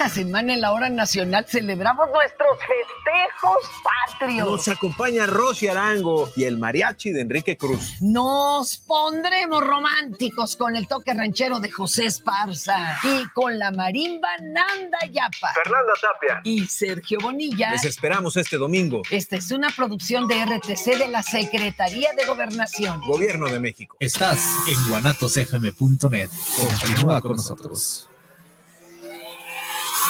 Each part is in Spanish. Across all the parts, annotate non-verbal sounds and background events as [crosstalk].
esta semana en la hora nacional celebramos nuestros festejos patrios. Nos acompaña Rosy Arango y el mariachi de Enrique Cruz. Nos pondremos románticos con el toque ranchero de José Esparza y con la marimba Nanda Yapa. Fernanda Tapia. Y Sergio Bonilla. Les esperamos este domingo. Esta es una producción de RTC de la Secretaría de Gobernación. Gobierno de México. Estás en guanatosfm.net. Continúa con nosotros.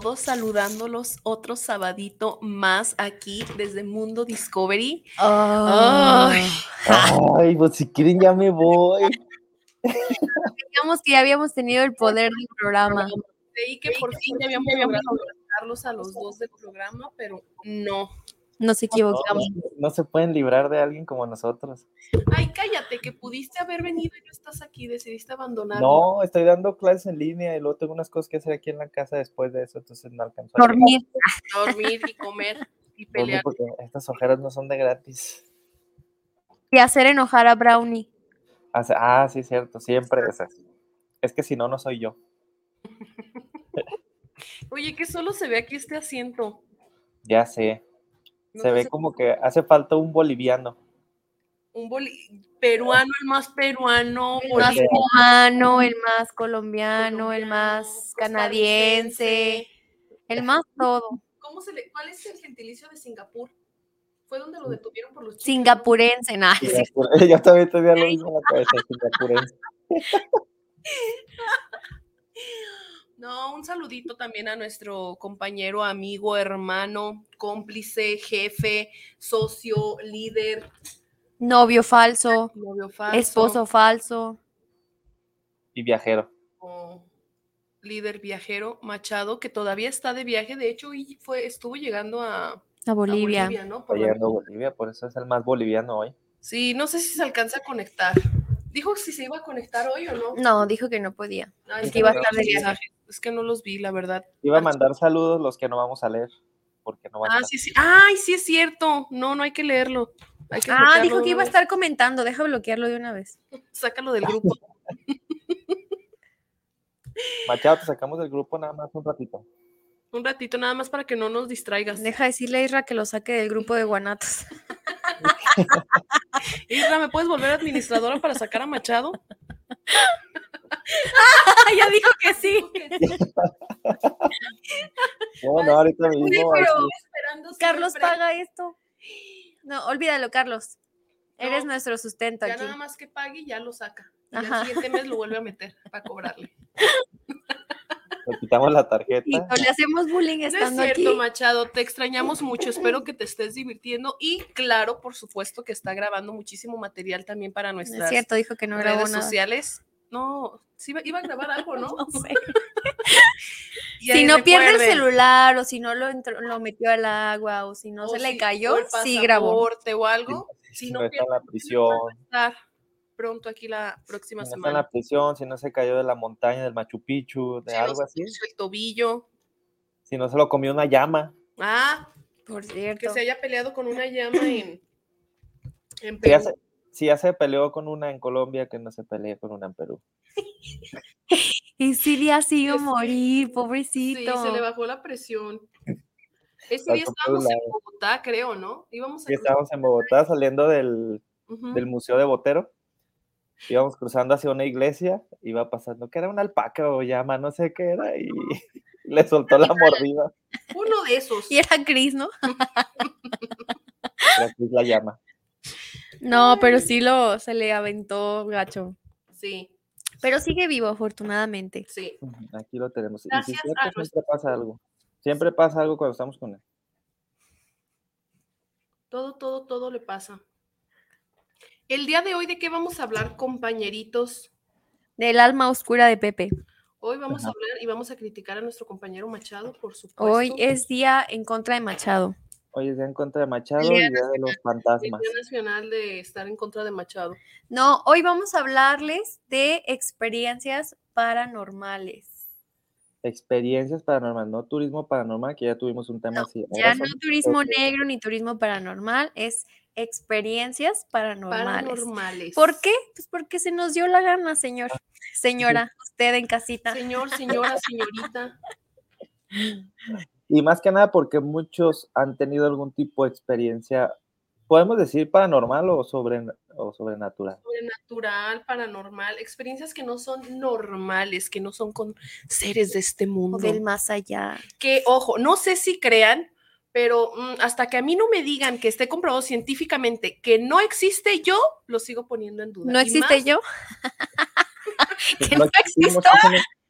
todos, saludándolos otro sabadito más aquí desde Mundo Discovery. Ay. Ay, pues si quieren ya me voy. Digamos que ya habíamos tenido el poder del programa. Creí que por fin ya habíamos logrado a los dos del programa, pero no. Nos equivocamos. No, no se pueden librar de alguien como nosotros. Ay, cállate, que pudiste haber venido y no estás aquí, decidiste abandonar. No, estoy dando clases en línea y luego tengo unas cosas que hacer aquí en la casa después de eso, entonces no alcanzo. a Dormir. Dormir y comer y pelear. Porque estas ojeras no son de gratis. Y hacer enojar a Brownie. Hace- Ah, sí, cierto, siempre es así. Es que si no, no soy yo. [laughs] Oye, que solo se ve aquí este asiento. Ya sé. No Se ve como que hace falta un boliviano. Un boli- peruano, el más peruano, El más cubano, el más colombiano, el más canadiense, el más todo. ¿Cómo se le, ¿Cuál es el gentilicio de Singapur? Fue donde lo detuvieron por los chicos. Singapurense, nada. Singapur- [laughs] Yo también tenía lo mismo en la cabeza, [laughs] singapurense. [laughs] No, un saludito también a nuestro compañero, amigo, hermano, cómplice, jefe, socio, líder, Novio falso, novio falso. esposo falso. Y viajero. o líder viajero, Machado, que todavía está de viaje, de hecho, y fue, estuvo llegando a, a A Bolivia. Bolivia, ¿no? Por la- llegando a Bolivia, por eso es el más boliviano hoy. Sí, no sé si se alcanza a conectar. Dijo si se iba a conectar hoy o no. No, dijo que no podía. Ah, es que iba a estar de viaje. Es que no los vi, la verdad. Iba a mandar saludos los que no vamos a leer, porque no van Ah, a sí, sí. Ay, sí es cierto. No, no hay que leerlo. Hay que Ah, dijo que iba a estar comentando. Deja bloquearlo de una vez. [laughs] Sácalo del grupo. [laughs] Machado, te sacamos del grupo nada más un ratito. Un ratito nada más para que no nos distraigas. Deja decirle a Isra que lo saque del grupo de guanatos. [laughs] Isra, ¿me puedes volver administradora para sacar a Machado? [laughs] ya dijo que sí. No, no, ahorita mismo. pero- Carlos siempre. paga esto. No, olvídalo, Carlos. Eres nuestro sustento Ya aquí. nada más que pague y ya lo saca. Y Ajá. al siguiente mes lo vuelve a meter para cobrarle. [laughs] Le quitamos la Y tarjeta. no le hacemos bullying No es estando cierto, aquí. Machado, te extrañamos mucho, espero que te estés divirtiendo y claro, por supuesto que está grabando muchísimo material también para No nuestras es cierto, dijo que no grabó redes nada. sociales. No, sí iba, iba a grabar algo, ¿no? [laughs] No sé. [laughs] Y Si no pierde el celular o si no lo, entró- lo metió al agua o si no o se le cayó, o el sí grabó. o algo, Si si no no está en pierde la prisión, pronto aquí la si próxima no está en semana. la prisión, si no se cayó de la montaña del Machu Picchu, de Si no algo se así, el tobillo. si no se lo comió una llama. Ah, Por que cierto. se haya peleado con una llama en, [clears throat] en Si ya, Perú. se, si ya se peleó con una en Colombia, que no se pelee con una en Perú. [laughs] Y sí, así iba a Sí, morir, Sí, pobrecito. se le bajó la presión. [clears throat] Ese día estábamos en. Bogotá, creo, ¿no? Íbamos a estábamos en Bogotá saliendo del, del Museo de Botero. Íbamos cruzando hacia una iglesia, iba pasando, que era una alpaca o llama, no sé qué era, y [laughs] le soltó la mordida. Uno de esos. Y era Cris, ¿no? Era Chris la llama. No, pero sí lo se le aventó gacho. Sí, Pero sigue vivo, afortunadamente. sí. Aquí lo tenemos. Y Gracias cierto, a siempre nuestro- pasa algo. Siempre pasa algo cuando estamos con él. Todo, todo, todo le pasa. El día de hoy, ¿de qué vamos a hablar, compañeritos? Del alma oscura de Pepe. Hoy vamos a hablar y vamos a criticar a nuestro compañero Machado, por supuesto. Hoy es día en contra de Machado. Hoy es día en contra de Machado y Día de los el fantasmas. Día Nacional de estar en contra de Machado. No, hoy vamos a hablarles de experiencias paranormales. Experiencias paranormales, no turismo paranormal, que ya tuvimos un tema No, así. Ya no turismo negro ni turismo paranormal, es experiencias paranormales. Paranormales. ¿Por qué? Pues porque se nos dio la gana, señor. [laughs] Señora, usted en casita. Señor, señora, señorita. Y más que nada porque muchos han tenido algún tipo de experiencia, podemos decir paranormal o, sobre, o sobrenatural. Sobrenatural, paranormal, experiencias que no son normales, que no son con seres de este O mundo. del más allá. que, ojo, no sé si crean, pero mm, hasta que a mí no me digan que esté comprobado científicamente que no existe, yo lo sigo poniendo en duda. ¿No existe más- yo? [laughs] Que [laughs] no existimos,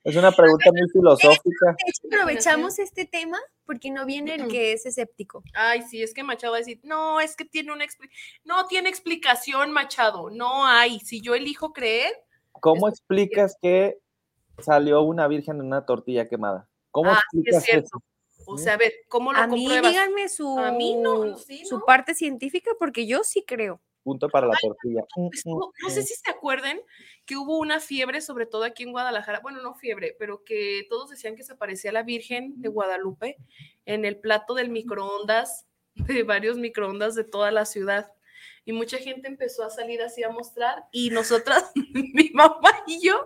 es una- pregunta muy filosófica. De hecho, aprovechamos este tema porque no viene el que es escéptico. Ay, sí, es que Machado va a decir, no, es que tiene una no tiene explicación, Machado, no hay. Si yo elijo creer, ¿Cómo explicas que salió una virgen en una tortilla quemada? ¿Cómo Ah, sí es explicas cierto. eso? O sea, a ver, ¿cómo lo A mí díganme su, A mí no, sí, su no. parte científica porque yo sí creo. Punto para la tortilla. Pues, no, no sé si se acuerden que hubo una fiebre, sobre todo aquí en Guadalajara, bueno, no fiebre, pero que todos decían que se parecía a la Virgen de Guadalupe en el plato del microondas, de varios microondas de toda la ciudad. Y mucha gente empezó a salir así a mostrar y nosotras, [laughs] mi mamá y yo,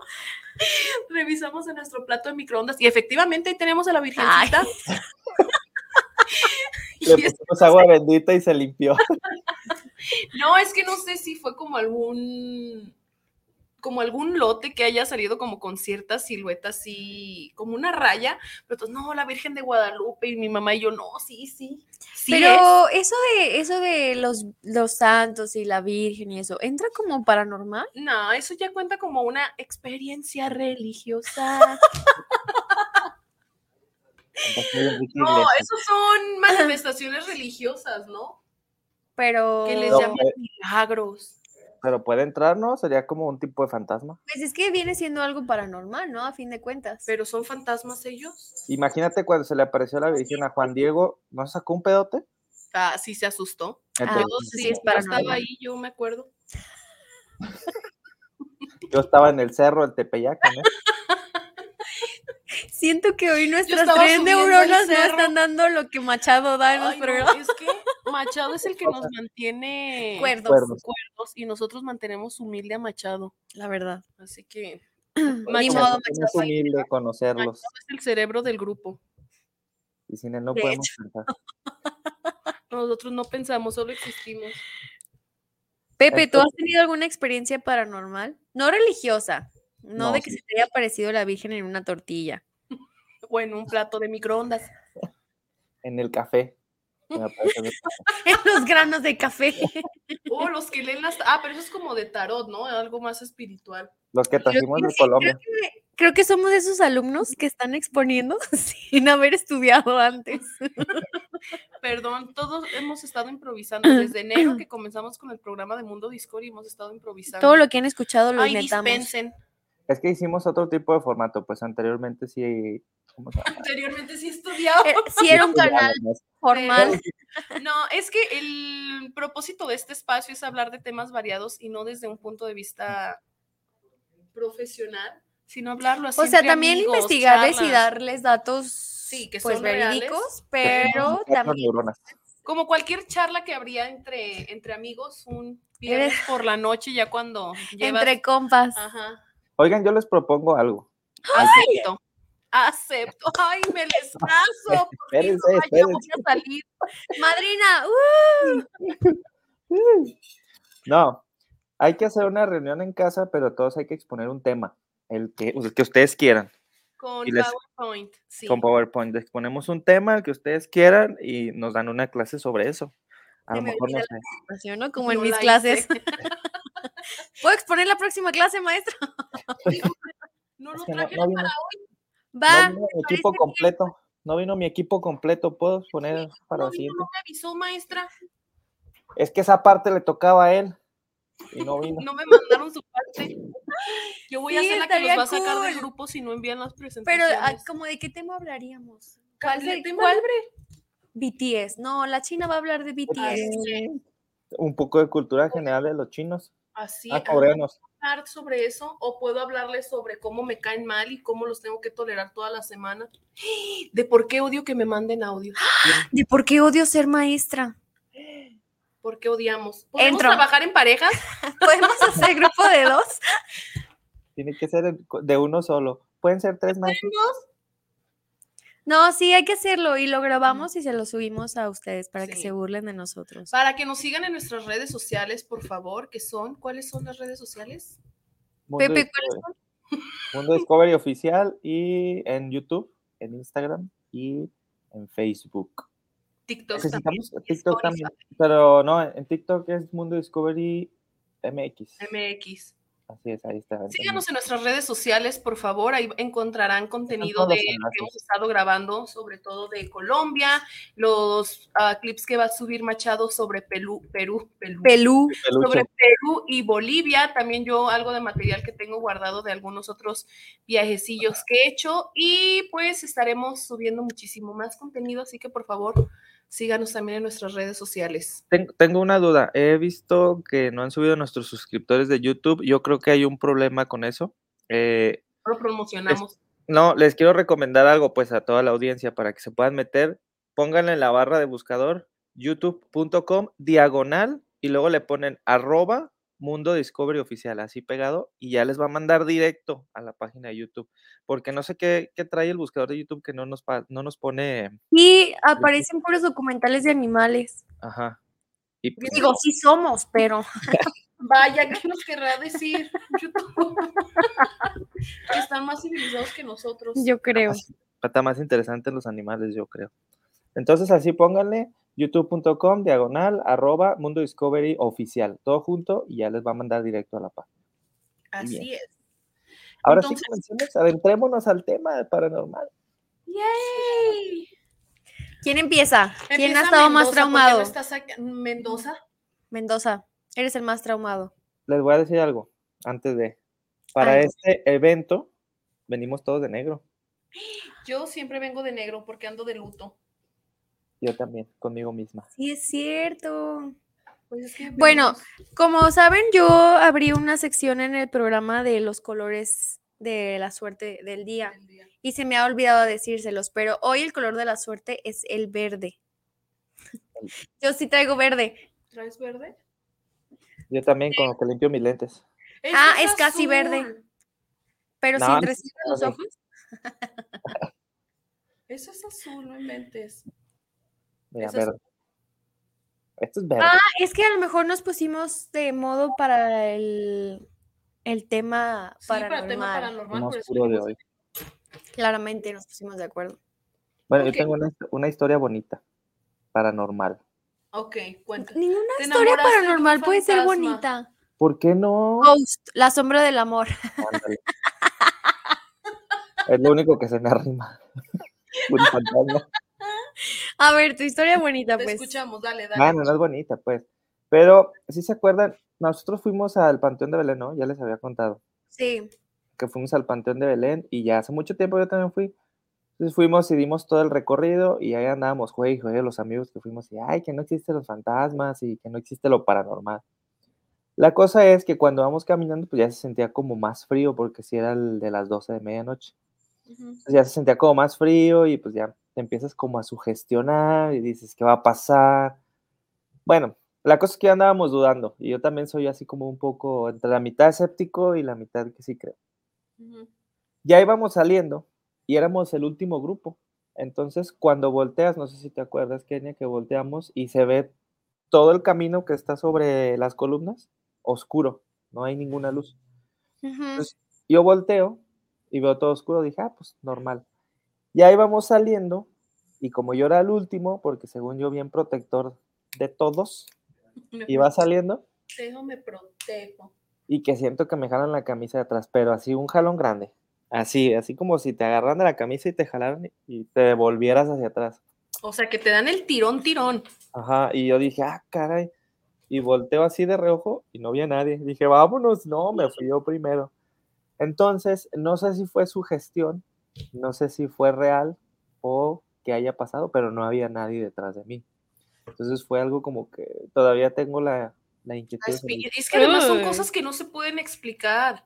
revisamos en nuestro plato de microondas y efectivamente ahí tenemos a la Virgencita. [laughs] Le pusimos agua bendita y se limpió. [laughs] No, es que no sé si fue como algún como algún lote que haya salido como con ciertas siluetas así, como una raya, pero entonces, no, la Virgen de Guadalupe y mi mamá y yo, no, sí, sí, sí es. Pero eso de eso de los, los santos y la Virgen y eso, ¿entra como paranormal? No, eso ya cuenta como una experiencia religiosa. [laughs] No, esos son manifestaciones religiosas, ¿no? Pero Que les No, llaman eh. milagros. Pero puede entrar, ¿no? Sería como un tipo de fantasma. pues es que viene siendo algo paranormal, ¿no? A fin de cuentas. Pero son fantasmas ellos. Imagínate cuando se le apareció la Virgen a Juan Diego, ¿no sacó un pedote? Ah, sí se asustó. Ah, Entonces, sí sí, es yo estaba ahí, yo me acuerdo. yo estaba en el cerro, el Tepeyac, ¿no? Siento que hoy nuestras tres neuronas no están dando lo que Machado da en los Ay, no, programas. es que Machado es el que nos mantiene Cuerdos, Cuerdos. cuerdos y nosotros mantenemos humilde a Machado. la verdad. Así que [clears throat] Ni Machado, modo, Es Machado. humilde conocerlos. Machado es el cerebro del grupo. Y sin él no De podemos pensar. [laughs] Nosotros no pensamos, solo existimos. Pepe, ¿tú has tenido alguna experiencia paranormal? No religiosa, no, No, de que sí. se te haya aparecido la Virgen en una tortilla. O en un plato de microondas. [laughs] En el café. En [laughs] los granos de café. O los que leen las. Ah, pero eso es como de tarot, ¿no? Algo más espiritual. Los que trajimos de Colombia. Creo que somos esos alumnos que están exponiendo [laughs] sin haber estudiado antes. Perdón, todos hemos estado improvisando desde enero que comenzamos con el programa de Mundo Discord y hemos estado improvisando. Todo lo que han escuchado lo Ay, inventamos. dispensen. Es que hicimos otro tipo de formato, pues anteriormente sí. Anteriormente sí estudiaba. Eh, sí era un Sí, canal formal. No, es que el propósito de este espacio es hablar de temas variados y no desde un punto de vista profesional, sino hablarlo así. O sea, también amigos, investigarles y darles datos que pues son reales, verídicos, pero también. Como cualquier charla que habría entre, entre amigos un viernes por la noche, ya cuando llevas... entre compas. Ajá. Oigan, yo les propongo algo. Acepto. Acepto. Ay, me les [laughs] caso. fin, Espérense, voy espérense. a salir. Madrina, ¡uh! [laughs] No, hay que hacer una reunión en casa, pero todos hay que exponer un tema, el que, el que ustedes quieran, Con Y les- PowerPoint. Sí. con PowerPoint. Exponemos un tema, el que ustedes quieran, y nos dan una clase sobre eso. A lo me mejor no sé. ¿no? Como en No mis la clases. [laughs] hice. ¿Puedo exponer la próxima clase, maestra? No lo no, traje no vino, Va. no vino mi equipo completo. No vino mi equipo completo. ¿Puedo poner para no, la siguiente? no me avisó, maestra. Es que esa parte le tocaba a él. Y no [laughs] vino. No me mandaron su parte. [laughs] Yo voy a ser la que los va a sacar del grupo si no envían las Pero, presentaciones. ah, ¿como de qué tema hablaríamos? ¿Cuál, ¿De se- tema cuál? BTS. No, la China va a hablar de BTS. Así, Un poco de cultura general de los chinos. así Ah, coreanos. Hablar sobre eso o puedo hablarles sobre cómo me caen mal y cómo los tengo que tolerar toda la semana. [gasps] De por qué odio que me manden audio. [gasps] ¿De por qué odio ser maestra? ¿Por qué odiamos? ¿Podemos Entro. trabajar en parejas? [laughs] ¿Podemos hacer grupo de dos? Tiene que ser de uno solo. Pueden ser tres maestros. No, sí, hay que hacerlo y lo grabamos y se lo subimos a ustedes para que se burlen de nosotros. Para que nos sigan en nuestras redes sociales, por favor, que son, ¿cuáles son las redes sociales? Mundo Pepe, ¿cuáles Discovery. Mundo Discovery Oficial y en YouTube, en Instagram y en Facebook. TikTok también. TikTok también, pero no, en TikTok es Mundo Discovery MX. MX. Así es, ahí está. Síganos en nuestras redes sociales, por favor. Ahí encontrarán contenido de que hemos estado grabando, sobre todo de Colombia, los ah, clips que va a subir Machado sobre Perú, Perú, Perú, Pelú. Peluche. sobre Perú y Bolivia. También yo algo de material que tengo guardado de algunos otros viajecillos que he hecho. Y pues estaremos subiendo muchísimo más contenido, así que por favor síganos también en nuestras redes sociales. Tengo, una duda. He visto que no han subido nuestros suscriptores de YouTube. Yo creo que hay un problema con eso. Eh, Lo promocionamos. no, les quiero recomendar algo pues a toda la audiencia para que se puedan meter. Pónganle en la barra de buscador youtube.com diagonal y luego le ponen arroba Mundo Discovery Oficial, así pegado, y ya les va a mandar directo a la página de YouTube. Porque no sé qué, qué trae el buscador de YouTube que no nos, pa- no nos pone. Y aparecen puros documentales de animales. Ajá. Y pues, Digo, sí somos, pero [laughs] Vaya, ¿qué nos querrá decir YouTube? [laughs] que están más civilizados que nosotros. yo creo. está más interesante los animales, yo creo. Entonces, así pónganle youtube.com diagonal arroba Mundo Discovery Oficial, todo junto y ya les va a mandar directo a la página. Así bien. es. Ahora Entonces- sí, comencemos, adentrémonos al tema de paranormal. ¡Yay! ¿Quién empieza? ¿Quién Empieza ha estado más Mendoza, ¿por qué traumado? no estás aquí? Mendoza. Mendoza, eres el más traumado. Les voy a decir algo antes de. Para este evento, venimos todos de negro. Yo siempre vengo de negro porque ando de luto. Yo también, conmigo misma. Sí, es cierto. Pues es que Bueno, Como saben, yo abrí una sección en el programa de los colores de la suerte del día y se me ha olvidado decírselos, pero hoy el color de la suerte es el verde. [laughs] Yo sí traigo verde. ¿Traes verde? Yo también, con lo que limpio mis lentes. Ah, es casi verde. Pero No, sin recibir los ojos. Ese es azul, no inventes. Mira, es- verde. Esto es verde. Ah, es que a lo mejor nos pusimos de modo para el, el tema Sí, para el tema paranormal. oscuro de hoy. Claramente nos pusimos de acuerdo. Bueno, yo tengo una, una historia bonita, paranormal. Ok, cuenta. Ninguna ¿Te historia paranormal puede ser bonita. ¿Por qué no? Ghost, la sombra del amor. Ándale. es lo único que se me arrima. [laughs] Un fantasma. [laughs] A ver, tu historia [laughs] bonita, Te pues. escuchamos, dale, dale. Ah, no, no es bonita, pues. Pero, si se acuerdan, nosotros fuimos al Panteón de Belén, ¿no? Ya les había contado. Sí. que fuimos al Panteón de Belén y ya hace mucho tiempo yo también fui. Entonces fuimos y dimos todo el recorrido y ahí andábamos, juegue y juegue los amigos que fuimos y, ay, que no existen los fantasmas y que no existe lo paranormal. La cosa es que cuando vamos caminando, pues ya se sentía como más frío porque si era el de las 12 de medianoche. Entonces ya se sentía como más frío y pues ya te empiezas como a sugestionar y dices, ¿qué va a pasar? Bueno, la cosa es que ya andábamos dudando y yo también soy así como un poco entre la mitad escéptico y la mitad que sí creo ya íbamos saliendo y éramos el último grupo. Entonces, cuando volteas, no sé si te acuerdas, Kenia, que volteamos y se ve todo el camino que está sobre las columnas oscuro, no hay ninguna luz. Entonces, yo volteo y veo todo oscuro, dije, ah, pues normal. Ya íbamos saliendo y como yo era el último, porque según yo bien protector de todos Me y va saliendo protejo, me protejo. y que siento que me jalan la camisa de atrás, pero así un jalón grande. Así, así como si te agarran de la camisa y te jalaran y te volvieras hacia atrás. O sea, que te dan el tirón, tirón. Ajá, y yo dije, ah, caray. Y volteo así de reojo y no había nadie. Dije, vámonos, no, me fui yo primero. Entonces, no sé si fue su gestión, no sé si fue real o que haya pasado, pero no había nadie detrás de mí. Entonces fue algo como que todavía tengo la, la inquietud. Es que además son cosas que no se pueden explicar.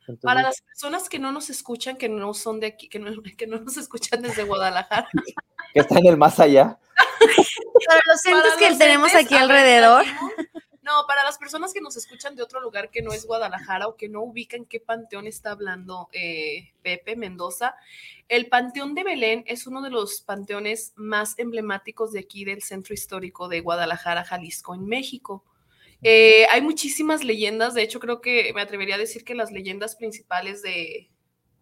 entonces, Para las personas que no nos escuchan, que no son de aquí, que no, [laughs] que no nos escuchan desde Guadalajara. [laughs] que está en el más allá. [laughs] Para los Para entes que los tenemos entes, aquí a ver, alrededor. platicamos. No, para las personas que nos escuchan de otro lugar que no es Guadalajara o que no ubican qué panteón está hablando eh, Pepe Mendoza, el Panteón de Belén es uno de los panteones más emblemáticos de aquí del centro histórico de Guadalajara, Jalisco, en México. Eh, hay muchísimas leyendas, de hecho creo que me atrevería a decir que las leyendas principales de,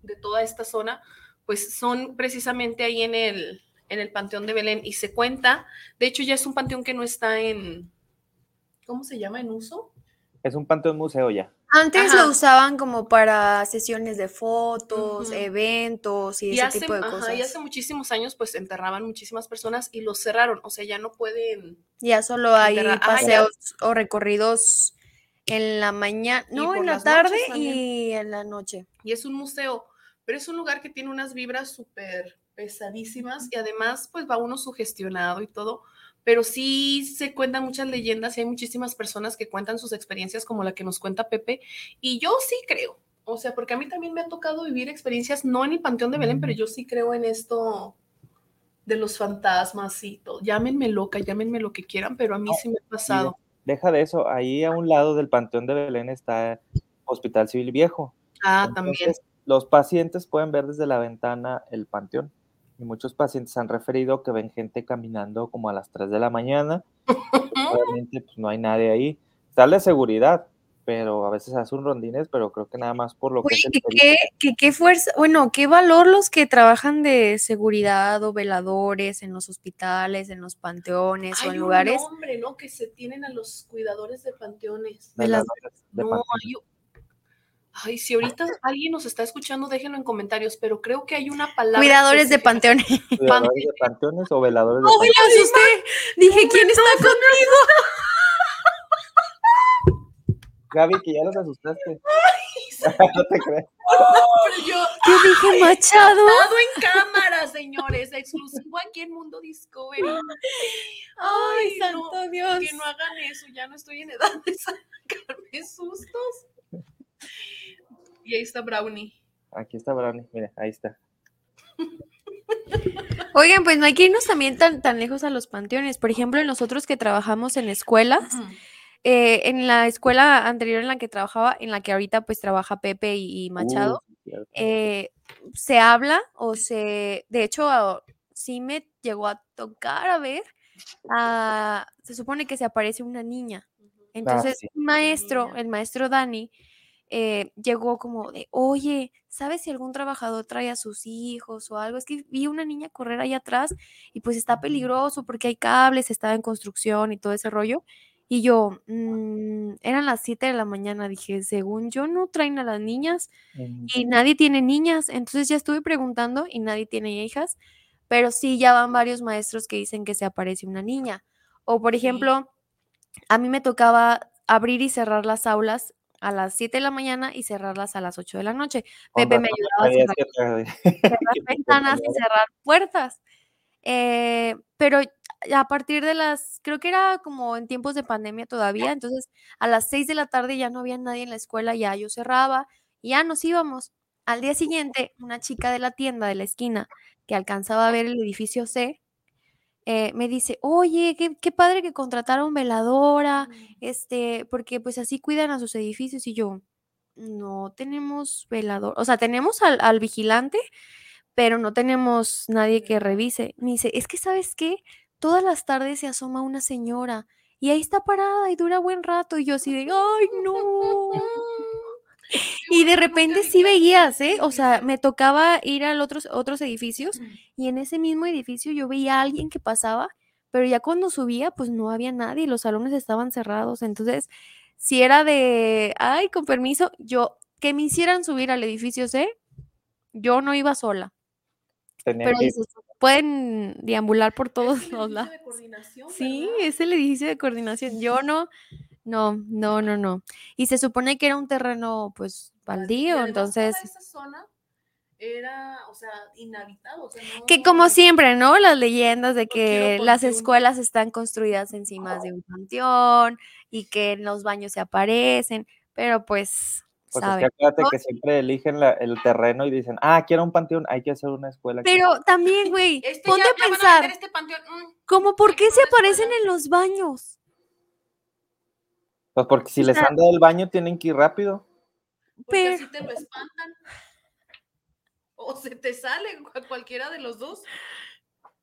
de toda esta zona, pues son precisamente ahí en el, en el Panteón de Belén y se cuenta, de hecho ya es un panteón que no está en, ¿cómo se llama? En uso. Es un panteón museo ya. Antes Ajá. lo usaban como para sesiones de fotos, Ujú. eventos y, Y ese hace, tipo de ajá, cosas. y hace muchísimos años pues enterraban muchísimas personas y los cerraron, o sea, ya no pueden, Ya solo hay Enterra- ya. paseos o recorridos en la mañana, no, en la tarde y en la noche. y es un museo, pero es un lugar que tiene unas vibras súper pesadísimas y además pues va uno sugestionado y todo, pero sí se cuentan muchas leyendas y hay muchísimas personas que cuentan sus experiencias como la que nos cuenta Pepe y yo sí creo, o sea, porque a mí también me ha tocado vivir experiencias, no en el Panteón de Belén, pero yo sí creo en esto de los fantasmas y todo. Llámenme loca, llámenme lo que quieran, pero a mí No, sí me ha pasado. Deja de eso, ahí a un lado del panteón de Belén está Hospital Civil Viejo. Ah, también. Los pacientes pueden ver desde la ventana el panteón. Y muchos pacientes han referido que ven gente caminando como a las 3 de la mañana. Obviamente, pues no hay nadie ahí. Está la seguridad, pero a veces hace un rondines, pero creo que nada más por lo que Oye, es el que perito. qué, que qué fuerza, bueno, qué valor los que trabajan de seguridad o veladores en los hospitales, en los panteones o Hay en un lugares. nombre, ¿no? Que se tienen a los cuidadores de panteones. de veladores de No, hay Ay, si ahorita alguien nos está escuchando, déjenlo en comentarios, pero creo que hay una palabra. Cuidadores de panteones. Cuidadores de panteones o veladores de ¡Ay, panteones. me asusté! Dije, ¿quién está conmigo? Gaby, que ya los asustaste. [laughs] [laughs] no te creas. Pero yo, Yo dije, Machado. todo en cámara, señores, exclusivo aquí en Mundo Discovery. Ay, no, santo Dios. que no hagan eso, ya no estoy en edad de [laughs] sacarme sustos. Y ahí está Brownie. Aquí está Brownie, mira, ahí está. [laughs] Oigan, pues no hay que irnos también tan, tan lejos a los panteones. Por ejemplo, nosotros que trabajamos en escuelas, eh, en la escuela anterior en la que trabajaba, en la que ahorita pues trabaja Pepe y, y Machado, Uh, cierto. eh, se habla o se, de hecho, a- sí me llegó a tocar a ver, ah, se supone que se aparece una niña. Entonces, sí. un maestro, el maestro Dani, eh, llegó como de, oye, ¿sabes si algún trabajador trae a sus hijos o algo? Es que vi una niña correr ahí atrás y pues está peligroso porque hay cables, estaba en construcción y todo ese rollo. Y yo, "Mm, eran las 7 de la mañana, dije, según yo no traen a las niñas y nadie tiene niñas, entonces ya estuve preguntando y nadie tiene hijas, pero sí ya van varios maestros que dicen que se aparece una niña. O por ejemplo, a mí me tocaba abrir y cerrar las aulas a las 7 de la mañana y cerrarlas a las 8 de la noche. Pepe me ayudaba a cerrar, [laughs] ventanas y cerrar puertas. Eh, pero a partir de las, creo que era como en tiempos de pandemia todavía, entonces a las 6 de la tarde ya no había nadie en la escuela, ya yo cerraba y ya nos íbamos. Al día siguiente, una chica de la tienda de la esquina que alcanzaba a ver el edificio C, eh, me dice, oye, qué, qué padre que contrataron veladora, este, porque pues así cuidan a sus edificios y yo, no tenemos velador, o sea, tenemos al, al vigilante, pero no tenemos nadie que revise. Me dice, es que sabes qué, todas las tardes se asoma una señora y ahí está parada y dura buen rato y yo así de, ay, no. [laughs] [laughs] Y de repente sí veías, ¿eh? O sea, me tocaba ir a otros, otros edificios y en ese mismo edificio yo veía a alguien que pasaba, pero ya cuando subía, pues no había nadie, los salones estaban cerrados. Entonces, si era de, ay, con permiso, yo, que me hicieran subir al edificio C, yo no iba sola. Tenía Pero que- dices, pueden deambular por todos Es el los edificio lados. de coordinación, Sí, es el edificio de coordinación. Yo no, no, no, no, no. Y se supone que era un terreno, pues, baldío, además toda entonces, esa zona era, o sea, inhabitado. O sea, que como siempre, ¿no? Las leyendas de que las escuelas están construidas encima de un panteón y que en los baños se aparecen, pero pues, Pues es que acuérdate que siempre eligen la- el terreno y dicen, ah, quiero un panteón, hay que hacer una escuela. aquí". Pero también, güey, Este ponte ya- a ya pensar, meter este panteón, mm, como por qué se aparecen escuela. en los baños? Pues porque si o les anda del baño tienen que ir rápido. porque Pero- así te lo espantan. O se te sale cu- cualquiera de los dos.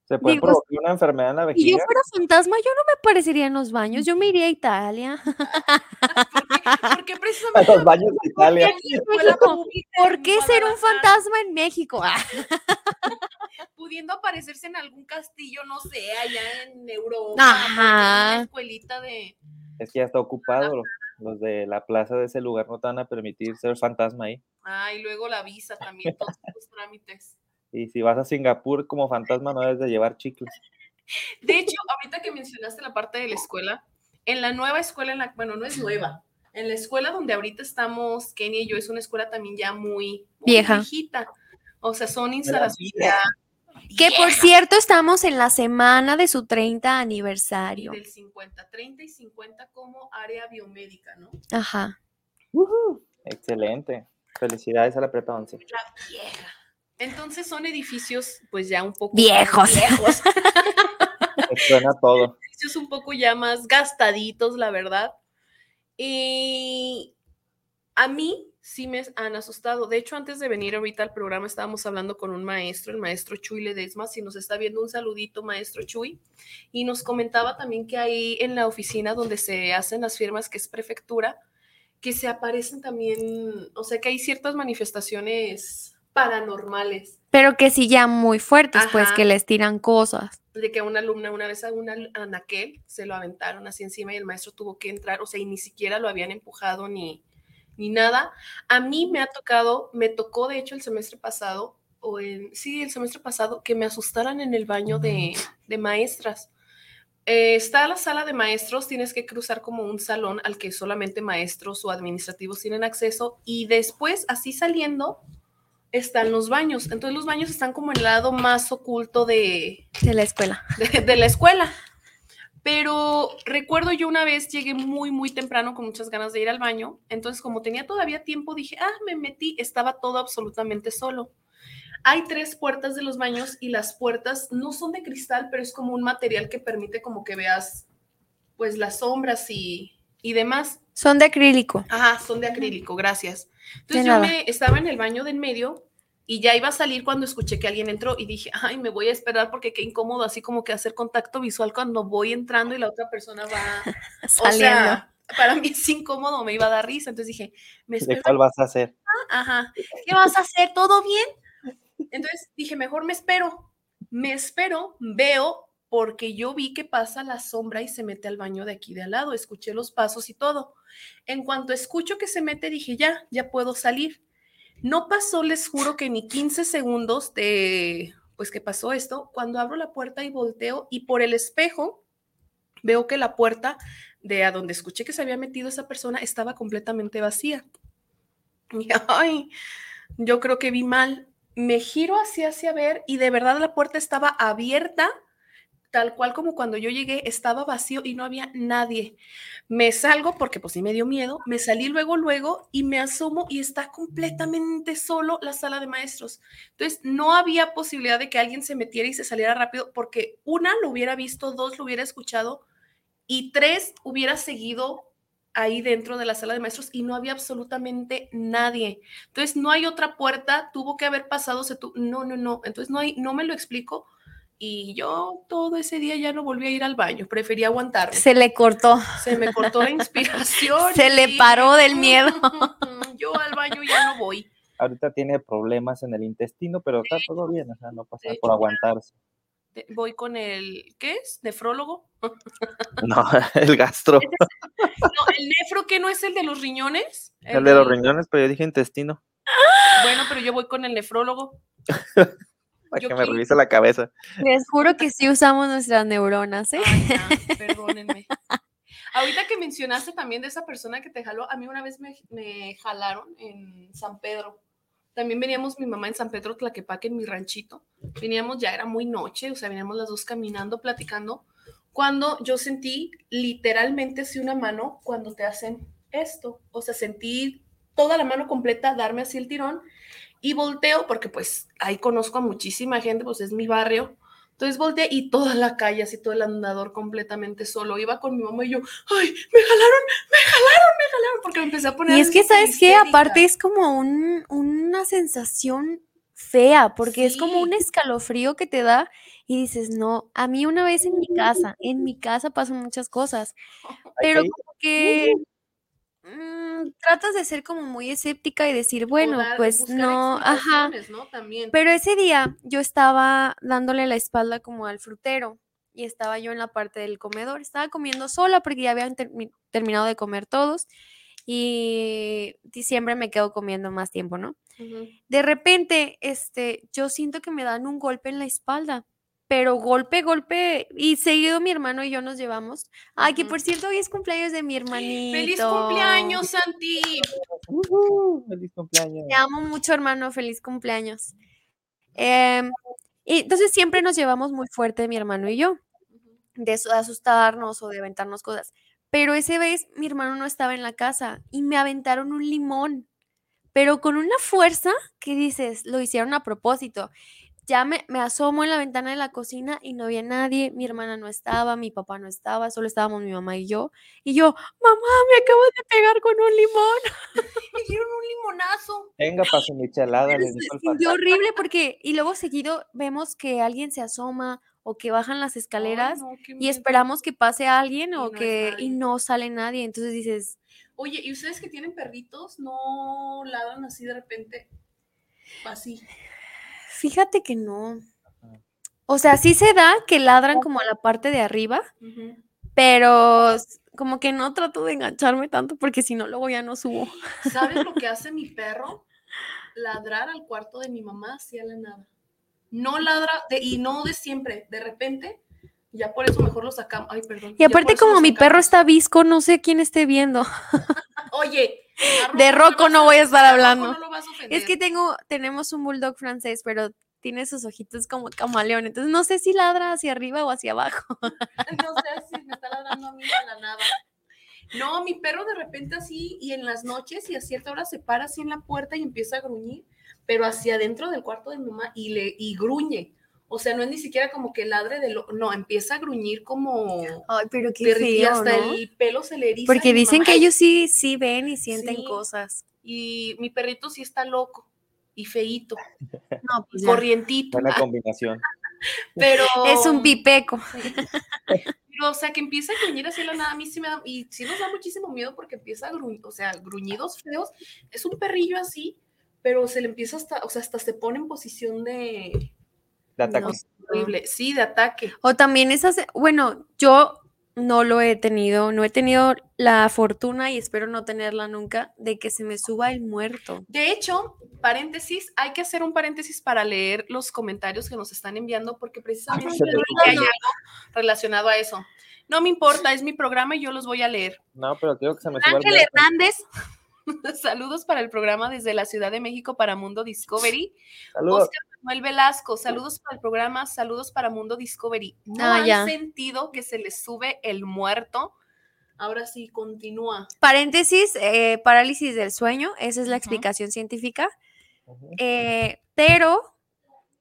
Se puede Digo, provocar una enfermedad en la Si yo vejiga. fuera fantasma, yo no me aparecería en los baños, yo me iría a Italia. [laughs] ¿Por qué, por qué A precisamente los baños de Italia. en ¿Por en qué ser un fantasma en México? Ah, [laughs] Pudiendo aparecerse en algún castillo, no sé, allá en Europa. Ajá. es Una escuelita de. Es que ya está ocupado. Los, los de la plaza de ese lugar no te van a permitir ser fantasma ahí. Ah, y luego la visa también, todos los trámites. Y si vas a Singapur como fantasma no debes de llevar chicles. De hecho, ahorita que mencionaste la parte de la escuela, en la nueva escuela, en la, bueno, no es nueva, en la escuela donde ahorita estamos, Kenny y yo, es una escuela también ya muy, muy Vieja. viejita. O sea, son instalaciones Que por cierto, estamos en la semana de su 30 Y aniversario. del 50, 30 y 50 como área biomédica, ¿no? Ajá. Excelente. Felicidades a la prepa 11. La vieja. Entonces son edificios, pues ya un poco Viejos. viejos, [laughs] suena todo. edificios un poco ya más gastaditos, la verdad. Y a mí sí me han asustado. De hecho, antes de venir ahorita al programa estábamos hablando con un maestro, el maestro Chuy Ledesma, si nos está viendo un saludito, maestro Chuy, y nos comentaba también que ahí en la oficina donde se hacen las firmas, que es prefectura, que se aparecen también, o sea, que hay ciertas manifestaciones paranormales. Pero que sí ya muy fuertes, pues que les tiran cosas. de que a una alumna una vez a una anaquel se lo aventaron así encima y el maestro tuvo que entrar, o sea, y ni siquiera lo habían empujado ni, ni nada. A mí me ha tocado, me tocó de hecho el semestre pasado, o en, sí, el semestre pasado, que me asustaran en el baño de, de maestras. Eh, está la sala de maestros, tienes que cruzar como un salón al que solamente maestros o administrativos tienen acceso y después, así saliendo, están los baños. Entonces los baños están como el lado más oculto de, De la escuela. de, de la escuela. Pero recuerdo yo una vez llegué muy, muy temprano con muchas ganas de ir al baño. Entonces, como tenía todavía tiempo, dije, ah, me metí, estaba todo absolutamente solo. Hay tres puertas de los baños y las puertas no son de cristal, pero es como un material que permite como que veas pues las sombras y, y demás. Son de acrílico. Ajá, son de acrílico, gracias. Entonces yo me estaba en el baño de en medio y ya iba a salir cuando escuché que alguien entró y dije, ay, me voy a esperar porque qué incómodo, así como que hacer contacto visual cuando voy entrando y la otra persona va, [laughs] o Saliendo. sea, para mí es incómodo, me iba a dar risa, entonces dije, me ¿De espero, cuál vas a hacer? ajá, ¿qué vas a hacer? ¿Todo bien? Entonces dije, mejor me espero, me espero, veo porque yo vi que pasa la sombra y se mete al baño de aquí de al lado, escuché los pasos y todo. En cuanto escucho que se mete, dije, ya, ya puedo salir. No pasó, les juro que ni 15 segundos de, pues que pasó esto, cuando abro la puerta y volteo y por el espejo veo que la puerta de a donde escuché que se había metido esa persona estaba completamente vacía. [laughs] Ay, yo creo que vi mal. Me giro hacia hacia ver y de verdad la puerta estaba abierta, tal cual como cuando yo llegué, estaba vacío y no había nadie. Me salgo porque pues sí me dio miedo, me salí luego, luego y me asomo y está completamente solo la sala de maestros. Entonces no había posibilidad de que alguien se metiera y se saliera rápido porque una lo hubiera visto, dos lo hubiera escuchado y tres hubiera seguido ahí dentro de la sala de maestros y no había absolutamente nadie. Entonces no hay otra puerta, tuvo que haber pasado, se tu- no, no, no, entonces no hay, no me lo explico y yo todo ese día ya no volví a ir al baño, preferí aguantarme. Se le cortó. Se me cortó la inspiración. Se le paró del miedo. "Mm, [laughs] Yo al baño ya no voy. Ahorita tiene problemas en el intestino, pero está todo bien, o sea, no pasa por aguantarse. voy con el, ¿qué es? ¿Nefrólogo? [laughs] No, [laughs] el gastro. No, el nefro que no es el de los riñones. El de los riñones, pero yo dije intestino. Bueno, pero yo voy con el nefrólogo. Para que me revise la cabeza. Les juro que sí usamos nuestras neuronas, ¿eh? Ay, ya, [laughs] perdónenme. Ahorita que mencionaste también de esa persona que te jaló, a mí una vez me, me jalaron en San Pedro. También veníamos mi mamá en San Pedro Tlaquepaque, en mi ranchito. Veníamos, ya era muy noche, o sea, veníamos las dos caminando, platicando, cuando yo sentí literalmente así una mano cuando te hacen esto. O sea, sentí toda la mano completa darme así el tirón y volteo porque pues ahí conozco a muchísima gente, pues es mi barrio. Entonces volteé y toda la calle, así todo el andador completamente solo. Iba con mi mamá y yo, ay, me jalaron, me jalaron, me jalaron, porque me empecé a poner. Y es que, ¿sabes qué? histérica. Aparte es como un, una sensación fea, porque es como un Sí. escalofrío que te da y dices, no, a mí una vez en mi casa, en mi casa pasan muchas cosas, [laughs] pero como que mm, tratas de ser como muy escéptica y decir, bueno, dar- pues no, ajá. ¿no? También. Pero ese día yo estaba dándole la espalda como al frutero y estaba yo en la parte del comedor. Estaba comiendo sola porque ya habían termi- terminado de comer todos y di- siempre me quedo comiendo más tiempo, ¿no? De repente, este, yo siento que me dan un golpe en la espalda, pero golpe, golpe, y seguido mi hermano y yo nos llevamos. Ay, que por cierto, hoy es cumpleaños de mi hermanito. ¡Feliz cumpleaños, Santi! Ujú, feliz cumpleaños. Te amo mucho, hermano. Feliz cumpleaños. Em, y entonces siempre nos llevamos muy fuerte mi hermano y yo, de eso- de asustarnos o de aventarnos cosas. Pero esa vez mi hermano no estaba en la casa y me aventaron un limón, pero con una fuerza que dices, lo hicieron a propósito. Ya me, me asomo en la ventana de la cocina y no había nadie, mi hermana no estaba, mi papá no estaba, solo estábamos mi mamá y yo. Y yo, mamá, me acabas de pegar con un limón. [laughs] Me dieron un limonazo. Venga, para su michelada, Pero le se dijo el sintió fantasma. horrible porque, y luego seguido vemos que alguien se asoma o que bajan las escaleras Ay, no, qué y esperamos que pase alguien Y o no que y no sale nadie. Entonces dices, Oye, ¿y ustedes que tienen perritos no ladran así de repente? Así. Fíjate que no. O sea, sí se da que ladran como a la parte de arriba, pero como que no trato de engancharme tanto porque si no, luego ya no subo. ¿Sabes lo que [laughs] hace mi perro? Ladrar al cuarto de mi mamá hacia la nada. No ladra, de- y no de siempre, de repente. Ya por eso mejor lo sacamos. Ay, perdón. Y aparte como mi perro está visco, no sé quién esté viendo. [laughs] Oye, De Rocco no voy a estar hablando. Es que tengo, tenemos un bulldog francés, pero tiene sus ojitos como camaleón. Entonces no sé si ladra hacia arriba o hacia abajo. [laughs] No sé si me está ladrando a mí a la nada. No, mi perro de repente así y en las noches y a cierta hora se para así en la puerta y empieza a gruñir, pero hacia adentro del cuarto de mi mamá y le y gruñe. O sea, no es ni siquiera como que ladre de lo, no, empieza a gruñir como Ay, pero qué perri- y feo, hasta ¿no? el pelo se le eriza. Porque dicen mamá, que ellos sí, sí ven y sienten Sí. cosas. y mi perrito sí está loco y feíto, [laughs] No, pues corrientito, Buena [laughs] combinación. pero Es un pipeco. [laughs] Pero, o sea, que empieza a gruñir así la nada, a mí sí me da, y sí nos da muchísimo miedo porque empieza a gruñir, o sea, gruñidos feos. Es un perrillo así, pero se le empieza hasta, o sea, hasta se pone en posición de De ataque. No. horrible, sí, de ataque. O también esas, bueno, yo no lo he tenido, no he tenido la fortuna y espero no tenerla nunca de que se me suba el muerto. De hecho, paréntesis, hay que hacer un paréntesis para leer los comentarios que nos están enviando porque precisamente creo hay algo relacionado a eso. No me importa, es mi programa y yo los voy a leer. No, pero quiero que se me suba el Ángel muerto. Hernández, [laughs] Saludos para el programa desde la Ciudad de México para Mundo Discovery. Saludos. Oscar Manuel Velasco, saludos para el programa, saludos para Mundo Discovery. ¿No Ah, han ya. sentido que se les sube el muerto? Ahora sí, continúa. paréntesis, eh, parálisis del sueño, esa es la explicación científica, eh, pero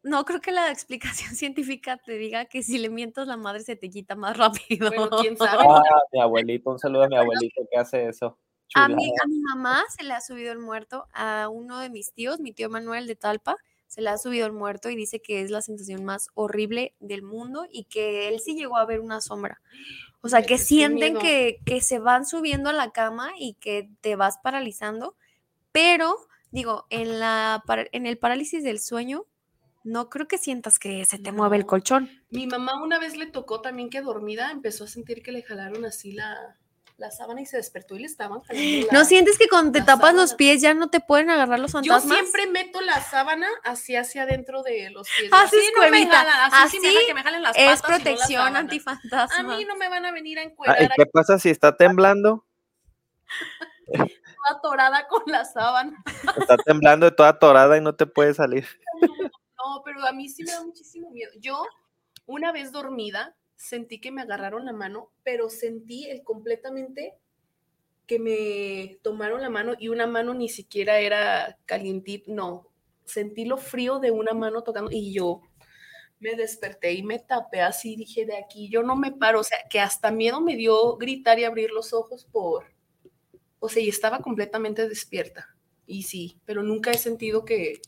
no creo que la [laughs] explicación científica te diga que si le mientas la madre se te quita más rápido. Bueno, quién [laughs] sabe. Ah, mi abuelito, un saludo a mi abuelito que hace eso. A mi mamá se le ha subido el muerto, a uno de mis tíos, mi tío Manuel de Talpa, se le ha subido el muerto y dice que es la sensación más horrible del mundo y que él sí llegó a ver una sombra. O sea, que sienten que, que se van subiendo a la cama y que te vas paralizando, pero digo, en, la, en el parálisis del sueño no creo que sientas que se te mueve el colchón. Mi mamá una vez le tocó también que dormida empezó a sentir que le jalaron así la, la sábana y se despertó y le estaban jalando ¿No sientes que cuando te tapas los pies ya no te pueden agarrar los Yo fantasmas? siempre meto la sábana así hacia adentro de los pies. Haces así no me jalan, así, sí me Así que me jalen las Es patas no protección sábana. antifantasma. A mí no me van a venir a Ah, encuerar ¿Y qué pasa si está temblando? toda atorada con la sábana. Está temblando de toda torada y no te puede salir. No, pero a mí sí me da muchísimo miedo. Yo, una vez dormida, sentí que me agarraron la mano, pero sentí el completamente que me tomaron la mano y una mano ni siquiera era calientita, no. Sentí lo frío de una mano tocando y yo me desperté y me tapé así, dije, de aquí yo no me paro, o sea, que hasta miedo me dio gritar y abrir los ojos por, o sea, y estaba completamente despierta. Y sí, pero nunca he sentido que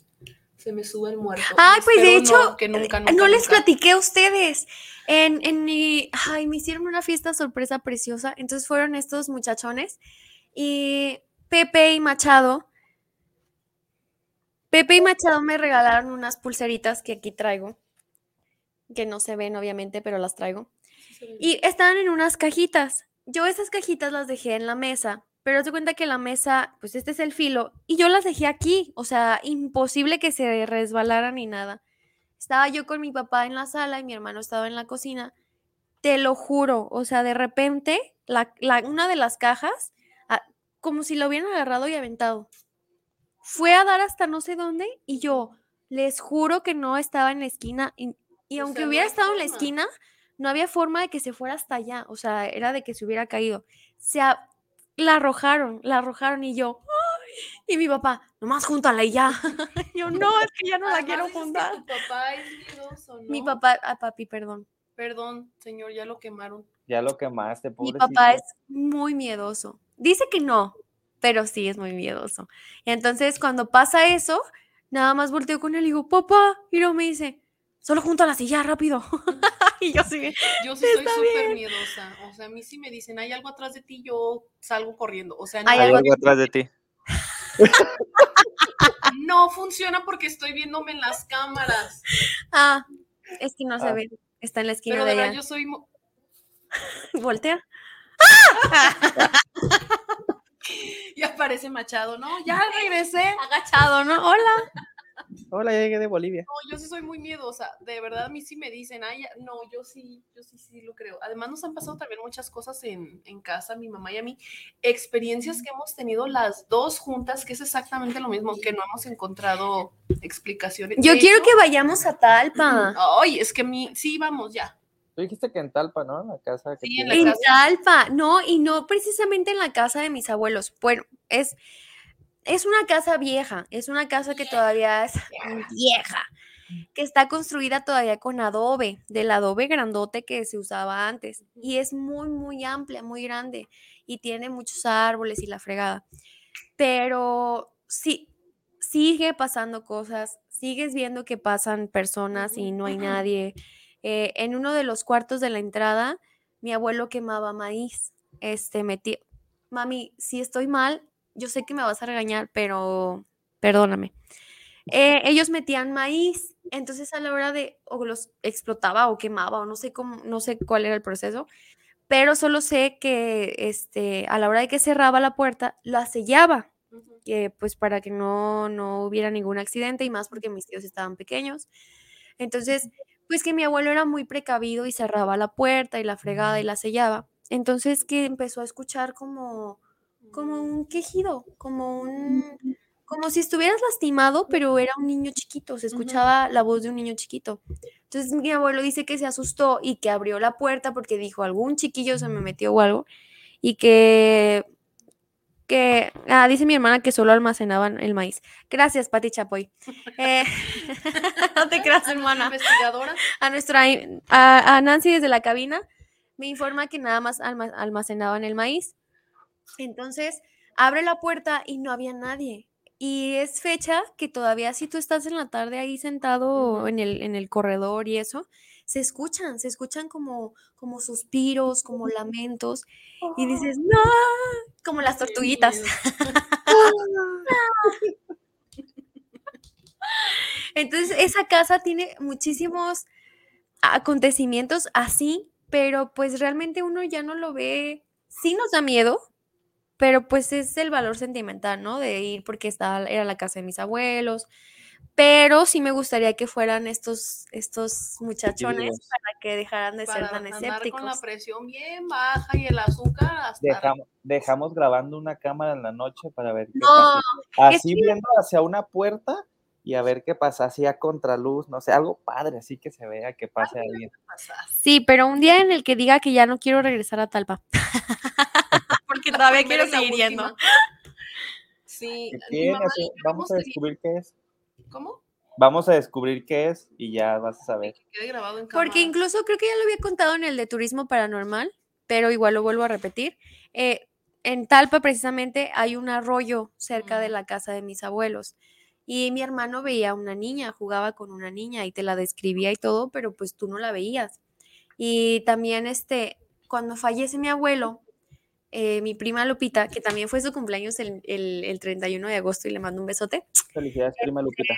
se me sube el muerto. Ay, pues de hecho, no, que nunca, eh, nunca, no les nunca. platiqué a ustedes. En, en mi, ay, me hicieron una fiesta sorpresa preciosa. Entonces fueron estos muchachones y Pepe y Machado. Pepe y Machado me regalaron unas pulseritas que aquí traigo, que no se ven obviamente, pero las traigo. Y estaban en unas cajitas. Yo esas cajitas las dejé en la mesa, pero te cuenta que la mesa, pues este es el filo, y yo las dejé aquí, o sea, imposible que se resbalaran ni nada. Estaba yo con mi papá en la sala y mi hermano estaba en la cocina. Te lo juro, o sea, de repente, la, la- una de las cajas, ah, como si lo hubieran agarrado y aventado, fue a dar hasta no sé dónde y yo les juro que no estaba en la esquina y, y O aunque sea, hubiera estado en la esquina, no había forma de que se fuera hasta allá, o sea, era de que se hubiera caído. Se la arrojaron, la arrojaron y yo, ¡ay! y mi papá, nomás júntala y ya. [laughs] Yo, no, es que ya no la Además, quiero que juntar. Tu papá es miedoso, Mi ¿no? papá, a papi, perdón. Perdón, señor, ya lo quemaron. Ya lo quemaste, Mi pobrecito. papá es muy miedoso. Dice que no, pero sí es muy miedoso. Entonces, cuando pasa eso, nada más volteo con él y digo, papá, y luego me dice, solo junto a la silla, rápido. [laughs] y yo sí, Yo sí soy súper miedosa. O sea, a mí sí me dicen, hay algo atrás de ti, yo salgo corriendo. O sea, no, Hay algo algo atrás de ti. [laughs] no funciona porque estoy viéndome en las cámaras. ah, es que no se Ah. ve, está en la esquina Pero de de verdad, allá. yo soy. [laughs] Voltea. Y aparece Machado, ¿no? Ya regresé. Agachado, ¿no? Hola. Hola, ya llegué de Bolivia. No, yo sí soy muy miedosa. De verdad, a mí sí me dicen, ay, no, yo sí, yo sí, sí lo creo. Además, nos han pasado también muchas cosas en, en casa, mi mamá y a mí. Experiencias que hemos tenido las dos juntas, que es exactamente lo mismo, que no hemos encontrado explicaciones. Yo quiero hecho, que vayamos a Talpa. Ay, es que mi, sí, vamos ya. Tú dijiste que en Talpa, ¿no? En la casa que Sí, en la En casa. Talpa, no, y no precisamente en la casa de mis abuelos. Bueno, es, es una casa vieja, es una casa que todavía es vieja, que está construida todavía con adobe, del adobe grandote que se usaba antes. Y es muy, muy amplia, muy grande, y tiene muchos árboles y la fregada. Pero sí, sigue pasando cosas, sigues viendo que pasan personas y no hay nadie. Eh, en uno de los cuartos de la entrada, mi abuelo quemaba maíz. Este, metí, mami, si estoy mal, yo sé que me vas a regañar, pero perdóname. Eh, ellos metían maíz, entonces a la hora de, o los explotaba o quemaba, o no sé cómo, no sé cuál era el proceso, pero solo sé que este, a la hora de que cerraba la puerta, la sellaba, que pues para que no, no hubiera ningún accidente y más porque mis tíos estaban pequeños. Entonces, pues que mi abuelo era muy precavido y cerraba la puerta y la fregada y la sellaba. Entonces que empezó a escuchar como, como un quejido, como un, como si estuvieras lastimado, pero era un niño chiquito, se escuchaba la voz de un niño chiquito. Entonces mi abuelo dice que se asustó y que abrió la puerta porque dijo, algún chiquillo se me metió o algo, y que, que, ah, dice mi hermana que solo almacenaban el maíz. Gracias, Pati Chapoy. Eh, [laughs] no te creas, hermana Investigadora. a nuestra a, a Nancy desde la cabina me informa que nada más alma- almacenaban el maíz. Entonces, abre la puerta y no había nadie. Y es fecha que todavía si tú estás en la tarde ahí sentado en el, en el corredor y eso, se escuchan, se escuchan como, como suspiros, como lamentos. Y dices, no, como las tortuguitas. [laughs] Entonces, esa casa tiene muchísimos acontecimientos así, pero pues realmente uno ya no lo ve, sí nos da miedo, pero pues es el valor sentimental, ¿no? De ir porque estaba, era la casa de mis abuelos, pero sí me gustaría que fueran estos, estos muchachones para que dejaran de ser tan andar con la escépticos. presión bien baja y el azúcar hasta Dejamos, dejamos grabando una cámara en la noche para ver qué No, pasa. Así viendo hacia una puerta y a ver qué pasa, así a contraluz, no sé, algo padre, así que se vea que pase alguien. Sí, pero un día en el que diga que ya no quiero regresar a Talpa. [laughs] Todavía quiero seguir yendo. Sí, mamá Así, Vamos a descubrir qué es. ¿Cómo? Vamos a descubrir qué es y ya vas a saber. Que quede grabado en cámara. Porque incluso creo que ya lo había contado en el de turismo paranormal, pero igual lo vuelvo a repetir. Eh, en Talpa precisamente hay un arroyo cerca de la casa de mis abuelos. Y mi hermano veía a una niña, jugaba con una niña y te la describía y todo, pero pues tú no la veías. Y también este, cuando fallece mi abuelo, eh, mi prima Lupita, que también fue su cumpleaños el, el, el 31 de agosto y le mando un besote. Felicidades, prima Lupita.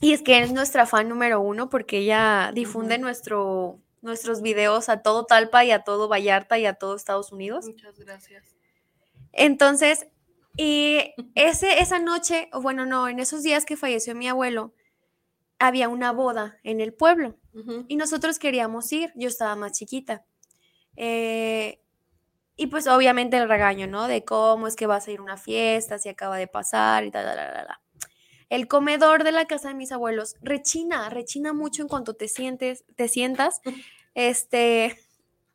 Y es que es nuestra fan número uno porque ella difunde nuestro, nuestros videos a todo Talpa y a todo Vallarta y a todo Estados Unidos. Muchas gracias. Entonces, y ese, esa noche, o bueno, no, en esos días que falleció mi abuelo, había una boda en el pueblo y nosotros queríamos ir, yo estaba más chiquita. Eh, y pues obviamente el regaño, ¿no? De cómo es que vas a ir a una fiesta, si acaba de pasar y tal, tal, tal, tal. El comedor de la casa de mis abuelos rechina, rechina mucho en cuanto te sientes, te sientas, [laughs] este,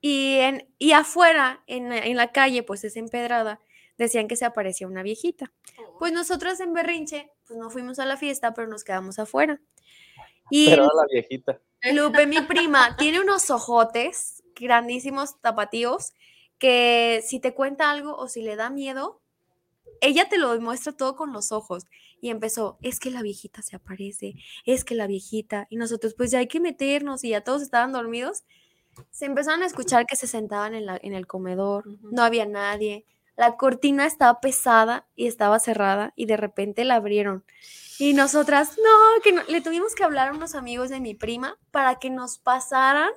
y, en, y afuera, en, la- en la calle, pues es empedrada, decían que se aparecía una viejita. Pues nosotros en Berrinche, pues no fuimos a la fiesta, pero nos quedamos afuera. Y Pero a la viejita. Lupe, mi prima, tiene unos ojotes grandísimos, tapatíos, que si te cuenta algo o si le da miedo, ella te lo demuestra todo con los ojos. Y empezó, es que la viejita se aparece, es que la viejita, y nosotros pues ya hay que meternos y ya todos estaban dormidos. Se empezaron a escuchar que se sentaban en, la, en el comedor, no había nadie, la cortina estaba pesada y estaba cerrada y de repente la abrieron. Y nosotras, no, que no- le tuvimos que hablar a unos amigos de mi prima para que nos pasaran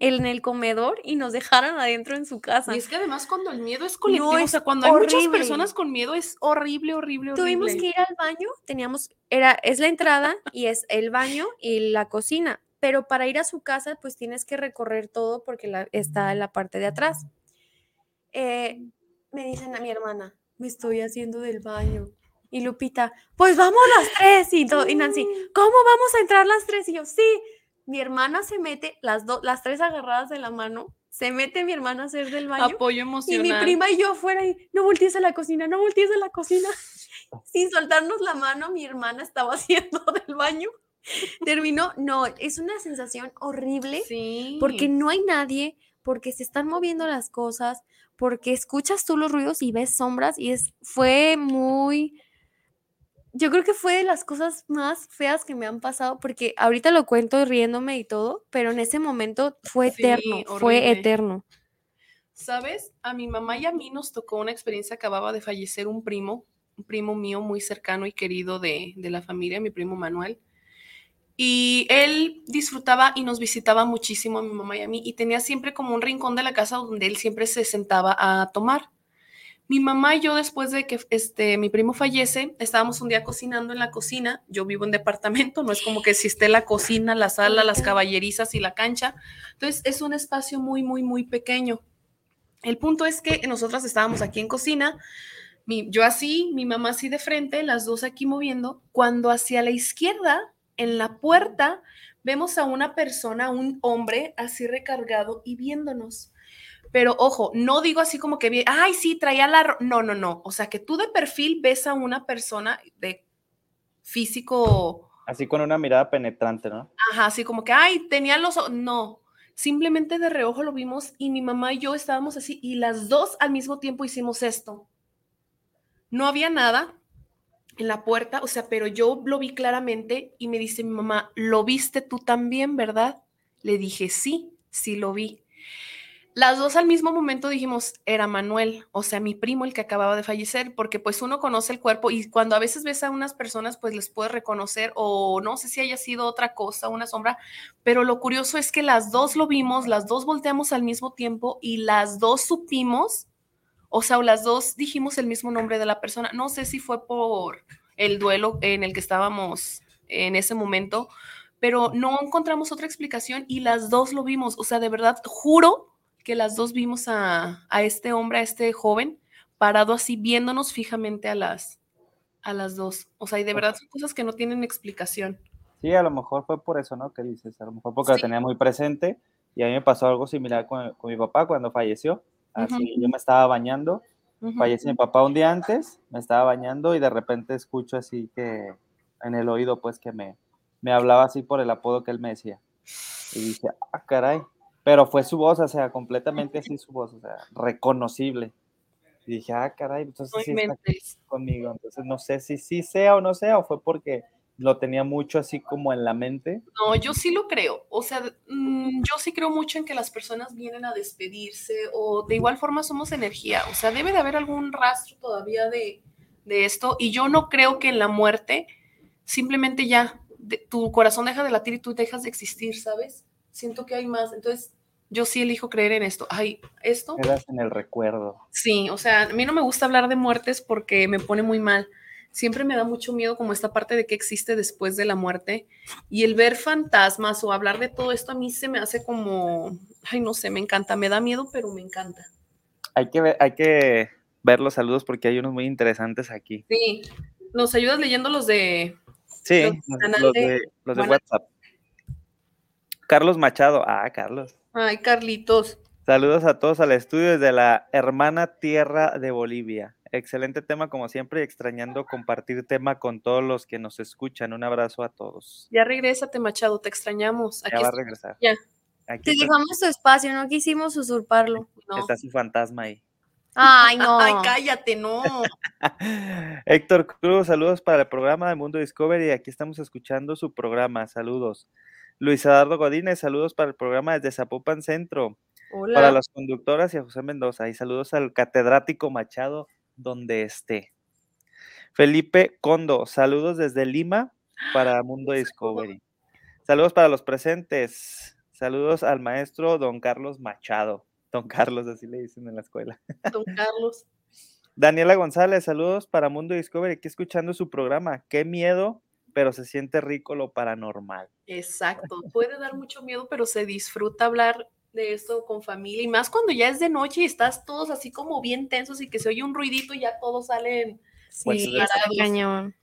en el comedor y nos dejaran adentro en su casa. Y es que además cuando el miedo es colectivo, o es sea, cuando hay muchas personas con miedo es horrible, horrible, horrible. Tuvimos que ir al baño, teníamos, era, es la entrada y es el baño y la cocina, pero para ir a su casa pues tienes que recorrer todo porque la- está en la parte de atrás. Eh, me dicen a mi hermana, me estoy haciendo del baño. Y Lupita, pues vamos las tres. Y, y Nancy, ¿cómo vamos a entrar las tres? Y yo, sí. Mi hermana se mete, las, dos las tres agarradas de la mano, se mete mi hermana a hacer del baño. apoyo Y emocional. mi prima y yo afuera y no voltees a la cocina, no voltees a la cocina. [laughs] Sin soltarnos la mano, mi hermana estaba [laughs] haciendo del baño. Terminó, no, es una sensación horrible Sí. porque no hay nadie, porque se están moviendo las cosas, porque escuchas tú los ruidos y ves sombras y es fue muy yo creo que fue de las cosas más feas que me han pasado porque ahorita lo cuento riéndome y todo, pero en ese momento fue Sí, eterno, fue eterno. ¿Sabes? A mi mamá y a mí nos tocó una experiencia, acababa de fallecer un primo, un primo mío muy cercano y querido de, de la familia, mi primo Manuel. Y él disfrutaba y nos visitaba muchísimo a mi mamá y a mí y tenía siempre como un rincón de la casa donde él siempre se sentaba a tomar. Mi mamá y yo después de que este, mi primo fallece, estábamos un día cocinando en la cocina. Yo vivo en departamento, no es como que existe la cocina, la sala, las caballerizas y la cancha. Entonces es un espacio muy, muy, muy pequeño. El punto es que nosotras estábamos aquí en cocina, yo así, mi mamá así de frente, las dos aquí moviendo, cuando hacia la izquierda, en la puerta, vemos a una persona, un hombre así recargado y viéndonos. Pero ojo, no digo así como que, vi- ay, sí, traía la... ro-". No, no, no. O sea, que tú de perfil ves a una persona de físico Así con una mirada penetrante, ¿no? Ajá, así como que, ay, tenía los... o-". No, simplemente de reojo lo vimos y mi mamá y yo estábamos así y las dos al mismo tiempo hicimos esto. No había nada en la puerta, o sea, pero yo lo vi claramente y me dice mi mamá, ¿lo viste tú también, verdad? Le dije, sí, sí lo vi. Las dos al mismo momento dijimos, era Manuel, o sea, mi primo el que acababa de fallecer, porque pues uno conoce el cuerpo y cuando a veces ves a unas personas, pues les puedes reconocer o no sé si haya sido otra cosa, una sombra, pero lo curioso es que las dos lo vimos, las dos volteamos al mismo tiempo y las dos supimos, o sea, las dos dijimos el mismo nombre de la persona. No sé si fue por el duelo en el que estábamos en ese momento, pero no encontramos otra explicación y las dos lo vimos, o sea, de verdad, juro que las dos vimos a, a, este hombre, a este joven, parado así, viéndonos fijamente a las, a las dos. O sea, y de verdad son cosas que no tienen explicación. Sí, a lo mejor fue por eso, ¿no? Que dices, a lo mejor porque sí. lo tenía muy presente. Y a mí me pasó algo similar con, con mi papá cuando falleció. Así, uh -huh. yo me estaba bañando, uh -huh. falleció mi papá un día antes, me estaba bañando y de repente escucho así que en el oído, pues que me, me hablaba así por el apodo que él me decía. Y dije, ah, caray, pero fue su voz, o sea, completamente así su voz, o sea, reconocible. Y dije, ah, caray, entonces sí está conmigo. Entonces no sé si sí sea o no sea, o fue porque lo tenía mucho así como en la mente. No, yo sí lo creo. O sea, mmm, yo sí creo mucho en que las personas vienen a despedirse o de igual forma somos energía. O sea, debe de haber algún rastro todavía de, de esto. Y yo no creo que en la muerte simplemente ya de, tu corazón deja de latir y tú dejas de existir, ¿sabes? siento que hay más. Entonces, yo sí elijo creer en esto. Ay, esto. Quedas en el recuerdo. Sí, o sea, a mí no me gusta hablar de muertes porque me pone muy mal. Siempre me da mucho miedo como esta parte de que existe después de la muerte. Y el ver fantasmas o hablar de todo esto a mí se me hace como, ay, no sé, me encanta. Me da miedo, pero me encanta. Hay que ver, hay que ver los saludos porque hay unos muy interesantes aquí. Sí. ¿Nos ayudas leyendo los de... Sí, los, los de, los de WhatsApp. Carlos Machado. Ah, Carlos. Ay, Carlitos. Saludos a todos al estudio desde la hermana tierra de Bolivia. Excelente tema como siempre y extrañando compartir tema con todos los que nos escuchan. Un abrazo a todos. Ya regrésate, Machado, te extrañamos. Aquí ya va a regresar. Ya. Aquí te dejamos tu espacio, no quisimos usurparlo. No. Está su fantasma ahí. Ay, no. [laughs] Ay, cállate, no. [laughs] Héctor Cruz, saludos para el programa de Mundo Discovery. Aquí estamos escuchando su programa. Saludos. Luis Eduardo Godínez, saludos para el programa desde Zapopan Centro. Hola. Para las conductoras y a José Mendoza. Y saludos al catedrático Machado, donde esté. Felipe Condo, saludos desde Lima para Mundo Discovery. Saludos para los presentes. Saludos al maestro don Carlos Machado. Don Carlos, así le dicen en la escuela. Don Carlos. Daniela González, saludos para Mundo Discovery, aquí escuchando su programa. Qué miedo pero se siente rico lo paranormal. Exacto, puede dar mucho miedo, pero se disfruta hablar de esto con familia y más cuando ya es de noche y estás todos así como bien tensos y que se oye un ruidito y ya todos salen. Pues sí, cañón.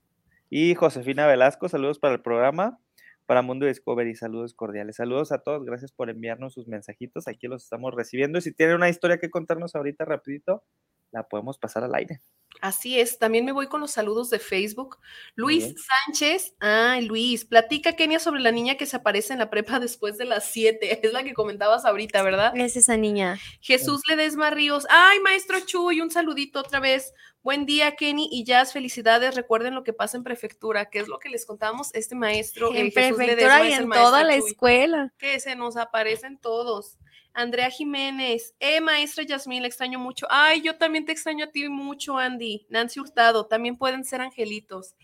Y Josefina Velasco, saludos para el programa, para Mundo Discovery, saludos cordiales. Saludos a todos, gracias por enviarnos sus mensajitos, aquí los estamos recibiendo. Y si tienen una historia que contarnos ahorita rapidito, la podemos pasar al aire. Así es, también me voy con los saludos de Facebook. Luis Bien. Sánchez, ay Luis, platica Kenia sobre la niña que se aparece en la prepa [laughs] después de las 7, es la que comentabas ahorita, ¿verdad? Es esa niña. Jesús Ledesma Ríos, ay maestro Chuy, un saludito otra vez. Buen día, Kenny y Jazz, felicidades. Recuerden lo que pasa en prefectura, que es lo que les contamos este maestro. En prefectura y en toda la Chuy, escuela. Que se nos aparecen todos. Andrea Jiménez, eh, maestra Yasmín, le extraño mucho. Ay, yo también te extraño a ti mucho, Andy. Nancy Hurtado, también pueden ser angelitos.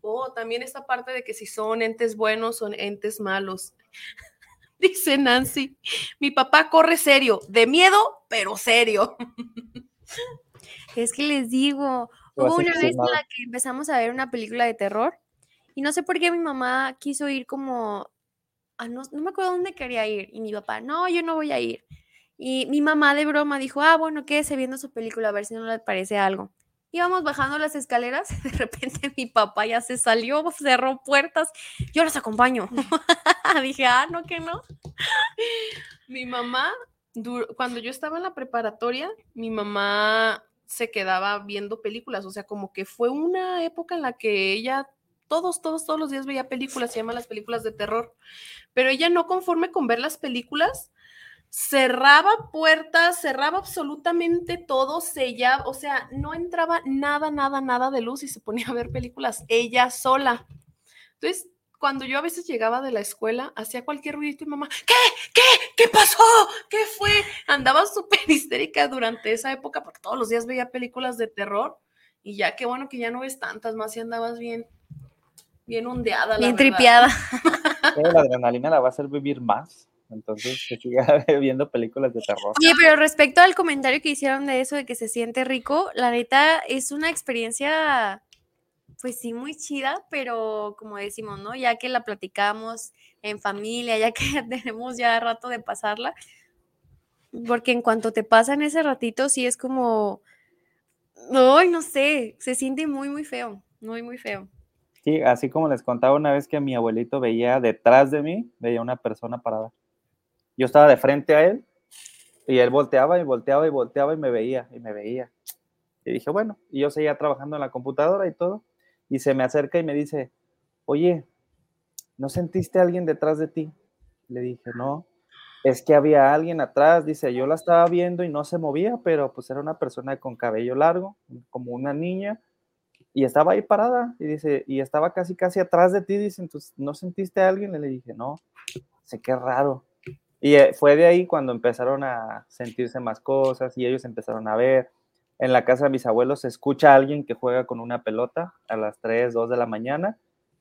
Oh, también esta parte de que si son entes buenos o entes malos. [laughs] Dice Nancy, mi papá corre serio, de miedo, pero serio. Es que les digo, hubo una vez en la que empezamos a ver una película de terror y no sé por qué mi mamá quiso ir como ah, no, no, me acuerdo dónde quería ir. Y mi papá, no, yo no voy a ir. Y mi mamá de broma dijo, ah, bueno, quédese viendo su película a ver si no le parece algo. Íbamos bajando las escaleras, [laughs] de repente mi papá ya se salió, cerró puertas, yo las acompaño. [laughs] Dije, ah, no, que no. mi mamá, cuando yo estaba en la preparatoria, mi mamá se quedaba viendo películas, o sea, como que fue una época en la que ella todos, todos, todos los días veía películas, se llaman las películas de terror, pero ella no conforme con ver las películas, cerraba puertas, cerraba absolutamente todo, sellaba, o sea, no entraba nada, nada, nada de luz y se ponía a ver películas ella sola. Entonces, cuando yo a veces llegaba de la escuela, hacía cualquier ruidito y mamá, ¿qué? ¿Qué? ¿Qué pasó? ¿Qué fue? Andaba súper [laughs] histérica durante esa época porque todos los días veía películas de terror y ya qué bueno que ya no ves tantas más y andabas bien, bien ondeada. la Bien verdad. tripiada. [laughs] Pero la adrenalina la va a hacer vivir más. Entonces, que siga [laughs] viendo películas de terror. Oye, pero respecto al comentario que hicieron de eso, de que se siente rico, la neta es una experiencia, pues sí, muy chida, pero como decimos, ¿no? Ya que la platicamos en familia, ya que [laughs] tenemos ya rato de pasarla, porque en cuanto te pasan ese ratito, sí es como, ay, no sé, se siente muy, muy feo, muy, muy feo. Sí, así como les contaba una vez que mi abuelito veía detrás de mí, veía una persona parada. Yo estaba de frente a él y él volteaba y volteaba y volteaba y me veía y me veía. Y dije, bueno, y yo seguía trabajando en la computadora y todo. Y se me acerca y me dice, oye, ¿no sentiste a alguien detrás de ti? Le dije, no, es que había alguien atrás. Dice, yo la estaba viendo y no se movía, pero pues era una persona con cabello largo, como una niña, y estaba ahí parada. Y dice, y estaba casi, casi atrás de ti. Dice, entonces, ¿no sentiste a alguien? Le dije, no, sé qué raro. Y eh, fue de ahí cuando empezaron a sentirse más cosas y ellos empezaron a ver. En la casa de mis abuelos se escucha a alguien que juega con una pelota a las 3, 2 de la mañana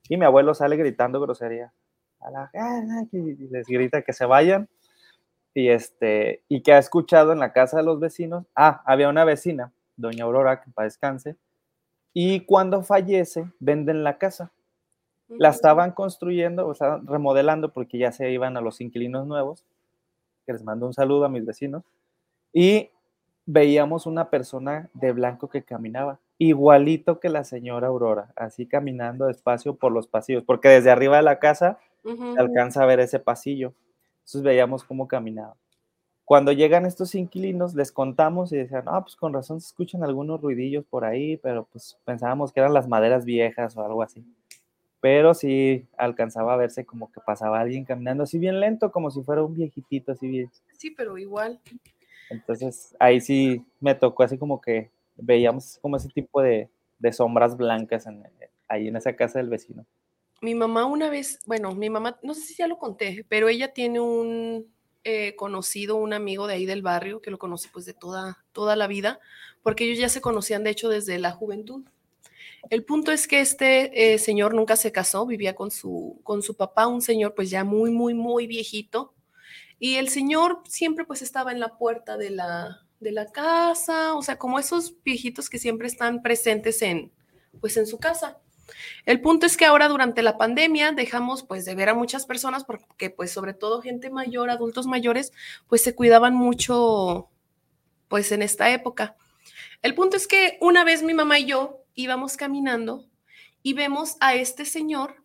y mi abuelo sale gritando grosería. A la, y les grita que se vayan. Y, este, y que ha escuchado en la casa de los vecinos. Ah, había una vecina, doña Aurora, que para descanse. Y cuando fallece, venden la casa. La estaban construyendo, o sea, remodelando porque ya se iban a los inquilinos nuevos, que les mando un saludo a mis vecinos, y veíamos una persona de blanco que caminaba, igualito que la señora Aurora, así caminando despacio por los pasillos, porque desde arriba de la casa se alcanza a ver ese pasillo. Entonces veíamos cómo caminaba. Cuando llegan estos inquilinos, les contamos y decían, ah, pues con razón se escuchan algunos ruidillos por ahí, pero pues pensábamos que eran las maderas viejas o algo así pero sí alcanzaba a verse como que pasaba alguien caminando así bien lento, como si fuera un viejitito, así bien. Sí, pero igual. Entonces ahí sí me tocó así como que veíamos como ese tipo de, de sombras blancas en, ahí en esa casa del vecino. Mi mamá una vez, bueno, mi mamá, no sé si ya lo conté, pero ella tiene un eh, conocido, un amigo de ahí del barrio, que lo conoce pues de toda, toda la vida, porque ellos ya se conocían de hecho desde la juventud. El punto es que este eh, señor nunca se casó, vivía con su, con su papá, un señor pues ya muy, muy, muy viejito. Y el señor siempre pues estaba en la puerta de la, de la casa, o sea, como esos viejitos que siempre están presentes en, pues en su casa. El punto es que ahora durante la pandemia dejamos pues de ver a muchas personas porque pues sobre todo gente mayor, adultos mayores, pues se cuidaban mucho pues en esta época. El punto es que una vez mi mamá y yo íbamos caminando y vemos a este señor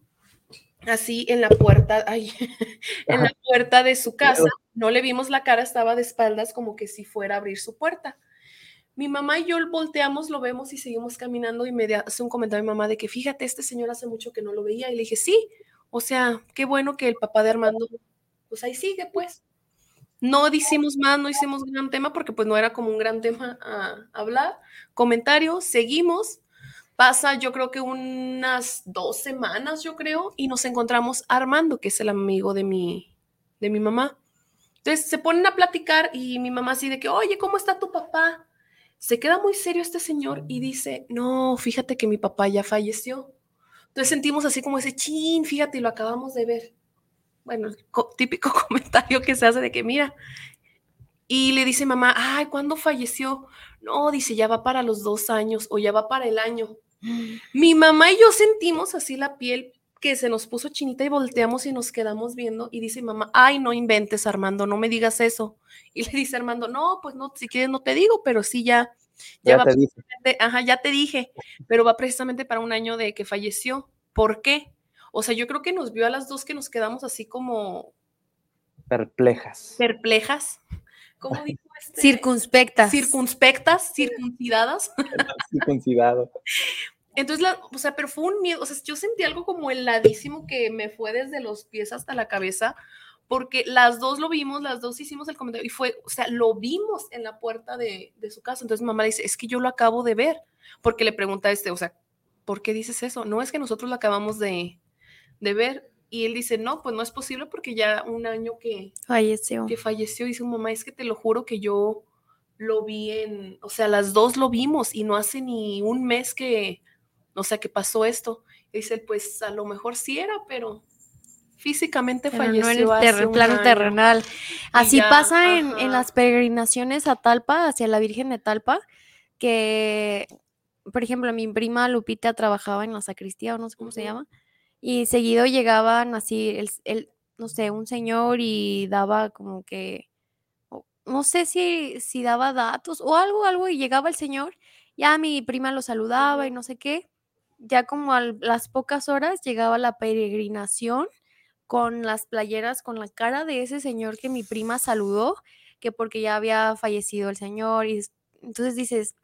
así en la puerta, ay, [laughs] en la puerta de su casa. No le vimos la cara, estaba de espaldas como que si fuera a abrir su puerta. Mi mamá y yo volteamos, lo vemos y seguimos caminando y me hace un comentario mi mamá de que fíjate, este señor hace mucho que no lo veía y le dije, sí, o sea, qué bueno que el papá de Armando, pues ahí sigue, pues. No hicimos más, no hicimos gran tema porque pues no era como un gran tema a hablar. Comentario, seguimos. Pasa yo creo que unas dos semanas, yo creo, y nos encontramos Armando, que es el amigo de mi, de mi mamá. Entonces se ponen a platicar y mi mamá así de que, oye, ¿cómo está tu papá? Se queda muy serio este señor y dice, no, fíjate que mi papá ya falleció. Entonces sentimos así como ese chin, fíjate, y lo acabamos de ver. Bueno, el co- típico [laughs] comentario que se hace de que, mira, y le dice mamá, ay, ¿cuándo falleció? No, dice, ya va para los dos años o ya va para el año. Mi mamá y yo sentimos así la piel que se nos puso chinita y volteamos y nos quedamos viendo y dice mamá, ay, no inventes Armando, no me digas eso. [laughs] Y le dice Armando, no, pues no, si quieres no te digo, pero sí ya, ya, Ya va te dije. precisamente- ajá, ya te dije, pero va precisamente para un año de que falleció. ¿Por qué? O sea, yo creo que nos vio a las dos que nos quedamos así como Perplejas. perplejas. ¿Cómo dijo [laughs] este? Circunspectas. circunspectas, circuncidadas. [laughs] Circuncidado. Entonces, la, o sea, pero fue un miedo, o sea, yo sentí algo como heladísimo que me fue desde los pies hasta la cabeza, porque las dos lo vimos, las dos hicimos el comentario y fue, o sea, lo vimos en la puerta de, de su casa. Entonces, mi mamá dice, es que yo lo acabo de ver, porque le pregunta a este, o sea, ¿por qué dices eso? No es que nosotros lo acabamos de, de ver. Y él dice, no, pues no es posible porque ya un año que, Falleció. que falleció, dice mamá, es que te lo juro que yo lo vi en, o sea, las dos lo vimos y no hace ni un mes que, o sea, que pasó esto. Y dice, pues a lo mejor sí era, pero físicamente Pero no en el falleció ter- plano terrenal. Así ya, pasa en, en las peregrinaciones a Talpa, hacia la Virgen de Talpa, que, por ejemplo, mi prima Lupita trabajaba en la sacristía, o no sé cómo se llama, y seguido llegaban así, el, el- no sé, un señor y daba como que, no sé si, si daba datos o algo, algo, y llegaba el señor, ya mi prima lo saludaba y no sé qué, ya como a las pocas horas llegaba la peregrinación con las playeras con la cara de ese señor que mi prima saludó, que porque ya había fallecido el señor y es- entonces dices,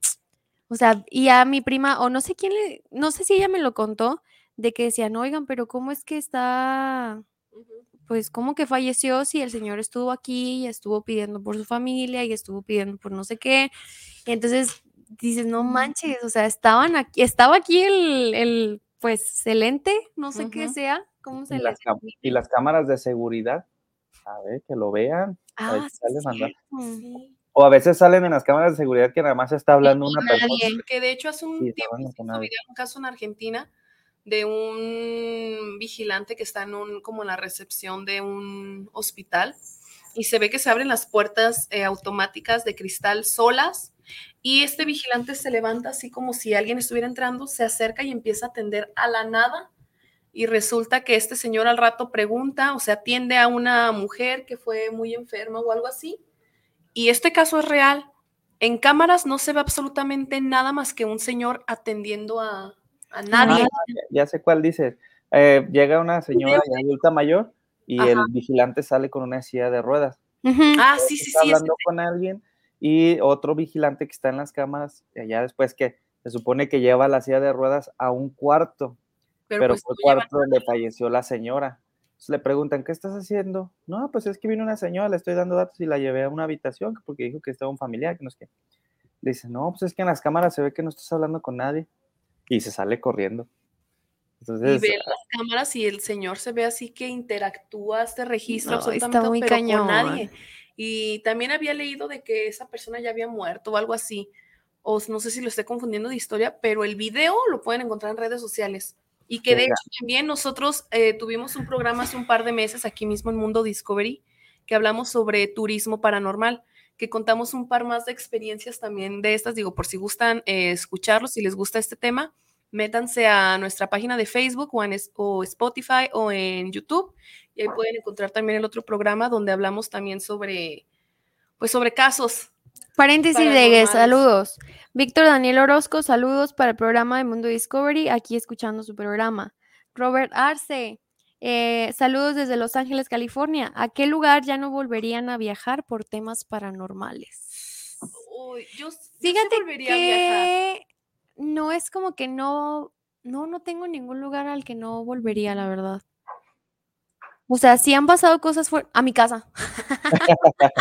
o sea, y a mi prima o no sé quién le, no sé si ella me lo contó de que decían, "Oigan, pero cómo es que está pues cómo que falleció si el señor estuvo aquí y estuvo pidiendo por su familia y estuvo pidiendo por no sé qué. Y entonces dices, no manches, o sea, estaban aquí, estaba aquí el, el pues el ente, no sé qué sea, cómo se Y le las, y las cámaras de seguridad, a ver, que lo vean. a ver Ah, si sí, sale. Sí. O a veces salen en las cámaras de seguridad que nada más está hablando una persona. nadie. Que de hecho hace un Sí, tiempo un caso en Argentina de un vigilante que está en un, como en la recepción de un hospital y se ve que se abren las puertas eh, automáticas de cristal solas y este vigilante se levanta así como si alguien estuviera entrando, se acerca y empieza a atender a la nada y resulta que este señor al rato pregunta, o sea, atiende a una mujer que fue muy enferma o algo así. Y este caso es real. En cámaras no se ve absolutamente nada más que un señor atendiendo a, a nadie. Ah, ya, ya sé cuál dices. Eh, llega una señora ya adulta mayor y Ajá. el vigilante sale con una silla de ruedas. Ujú. Ah, sí, sí, está sí. hablando con alguien y otro vigilante que está en las cámaras, eh, ya después que se supone que lleva la silla de ruedas a un cuarto, pero, pero pues fue cuarto donde falleció la señora. Entonces le preguntan, ¿qué estás haciendo? No, pues es que vino una señora, le estoy dando datos y la llevé a una habitación porque dijo que estaba un familiar, que no es que. Le dice, no, pues es que en las cámaras se ve que no estás hablando con nadie. Y se sale corriendo. y ve las cámaras y el señor se ve así que interactúa, este registro No, absolutamente está muy pero cañón. con nadie. Y también había leído de que esa persona ya había muerto o algo así. O no sé si lo estoy confundiendo de historia, pero el video lo pueden encontrar en redes sociales. Y que de Venga. hecho también nosotros eh, tuvimos un programa hace un par de meses aquí mismo en Mundo Discovery que hablamos sobre turismo paranormal, que contamos un par más de experiencias también de estas. Digo, por si gustan eh, escucharlos, si les gusta este tema, métanse a nuestra página de Facebook o en o Spotify o en YouTube y ahí pueden encontrar también el otro programa donde hablamos también sobre, pues sobre casos. Paréntesis de saludos. Víctor Daniel Orozco, saludos para el programa de Mundo Discovery, aquí escuchando su programa. Robert Arce, eh, saludos desde Los Ángeles, California. ¿A qué lugar ya no volverían a viajar por temas paranormales? Uy, yo, yo sí volvería a viajar. No es como que no, no, no tengo ningún lugar al que no volvería, la verdad. O sea, sí han pasado cosas fuera a mi casa. [laughs]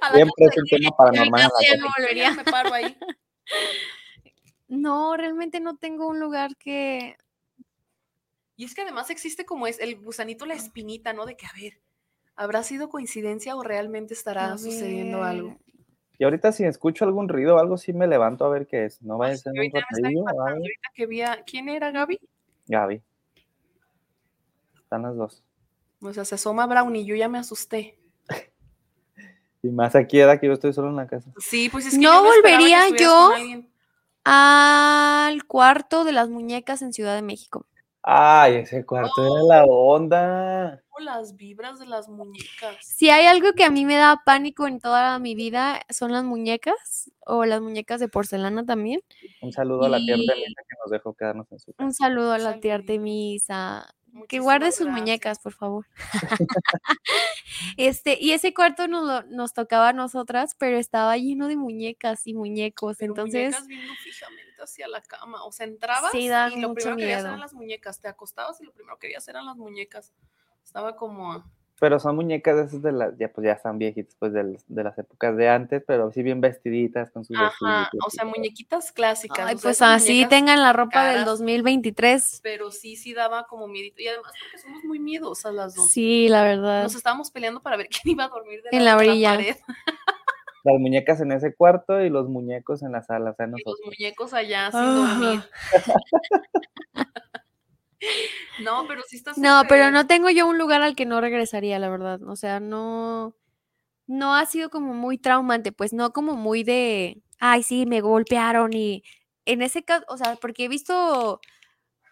A siempre es un tema paranormal. en la casa ya casa. no volvería. me paro ahí. No, realmente no tengo un lugar que Y es que además existe como es el gusanito, la espinita, ¿no? De que, a ver, ¿habrá sido coincidencia o realmente estará A sucediendo algo? Y ahorita si escucho algún ruido o algo, sí me levanto a ver qué es. No vaya a ser un ver. ahorita que vi a- ¿Quién era Gaby? Gaby. Están las dos. O sea, se asoma Brownie, yo ya me asusté. [laughs] Y más aquí era que yo estoy solo en la casa. Sí, pues es que No yo volvería yo. al cuarto de las muñecas en Ciudad de México. Ay, ese cuarto era la onda. Las vibras de las muñecas. Si hay algo que a mí me da pánico en toda mi vida, son las muñecas o las muñecas de porcelana también. Un saludo a la tía Artemisa que nos dejó quedarnos en su casa. Un saludo a la tía. Artemisa. Que Muchísimas guarde sus gracias. muñecas, por favor. [laughs] este, y ese cuarto nos, lo- nos tocaba a nosotras, pero estaba lleno de muñecas y muñecos. Pero entonces, muñecas viendo fijamente hacia la cama. O sea, entrabas Sí, y lo primero que querías eran las muñecas. Te acostabas y lo primero que querías eran las muñecas. Estaba como pero son muñecas de esas de las, ya pues ya están viejitas, pues del- de, las épocas de antes, pero sí bien vestiditas con sus Ajá, vestiditos o sea, muñequitas clásicas. Ay, o sea, pues así tengan la ropa del caras. 2023. Pero sí, sí daba como miedito. Y además porque somos muy miedosas las dos. Sí, la verdad. Nos estábamos peleando para ver [laughs] quién iba a dormir de En la de orilla. pared. [laughs] Las muñecas en ese cuarto y los muñecos en la sala, o sea, Y los nosotros. muñecos allá sin Ajá. dormir. [laughs] No, pero sí está No, pero no tengo yo un lugar al que no regresaría, la verdad. O sea, no, no ha sido como muy traumante, pues no como muy de, ay, sí, me golpearon y en ese caso, o sea, porque he visto,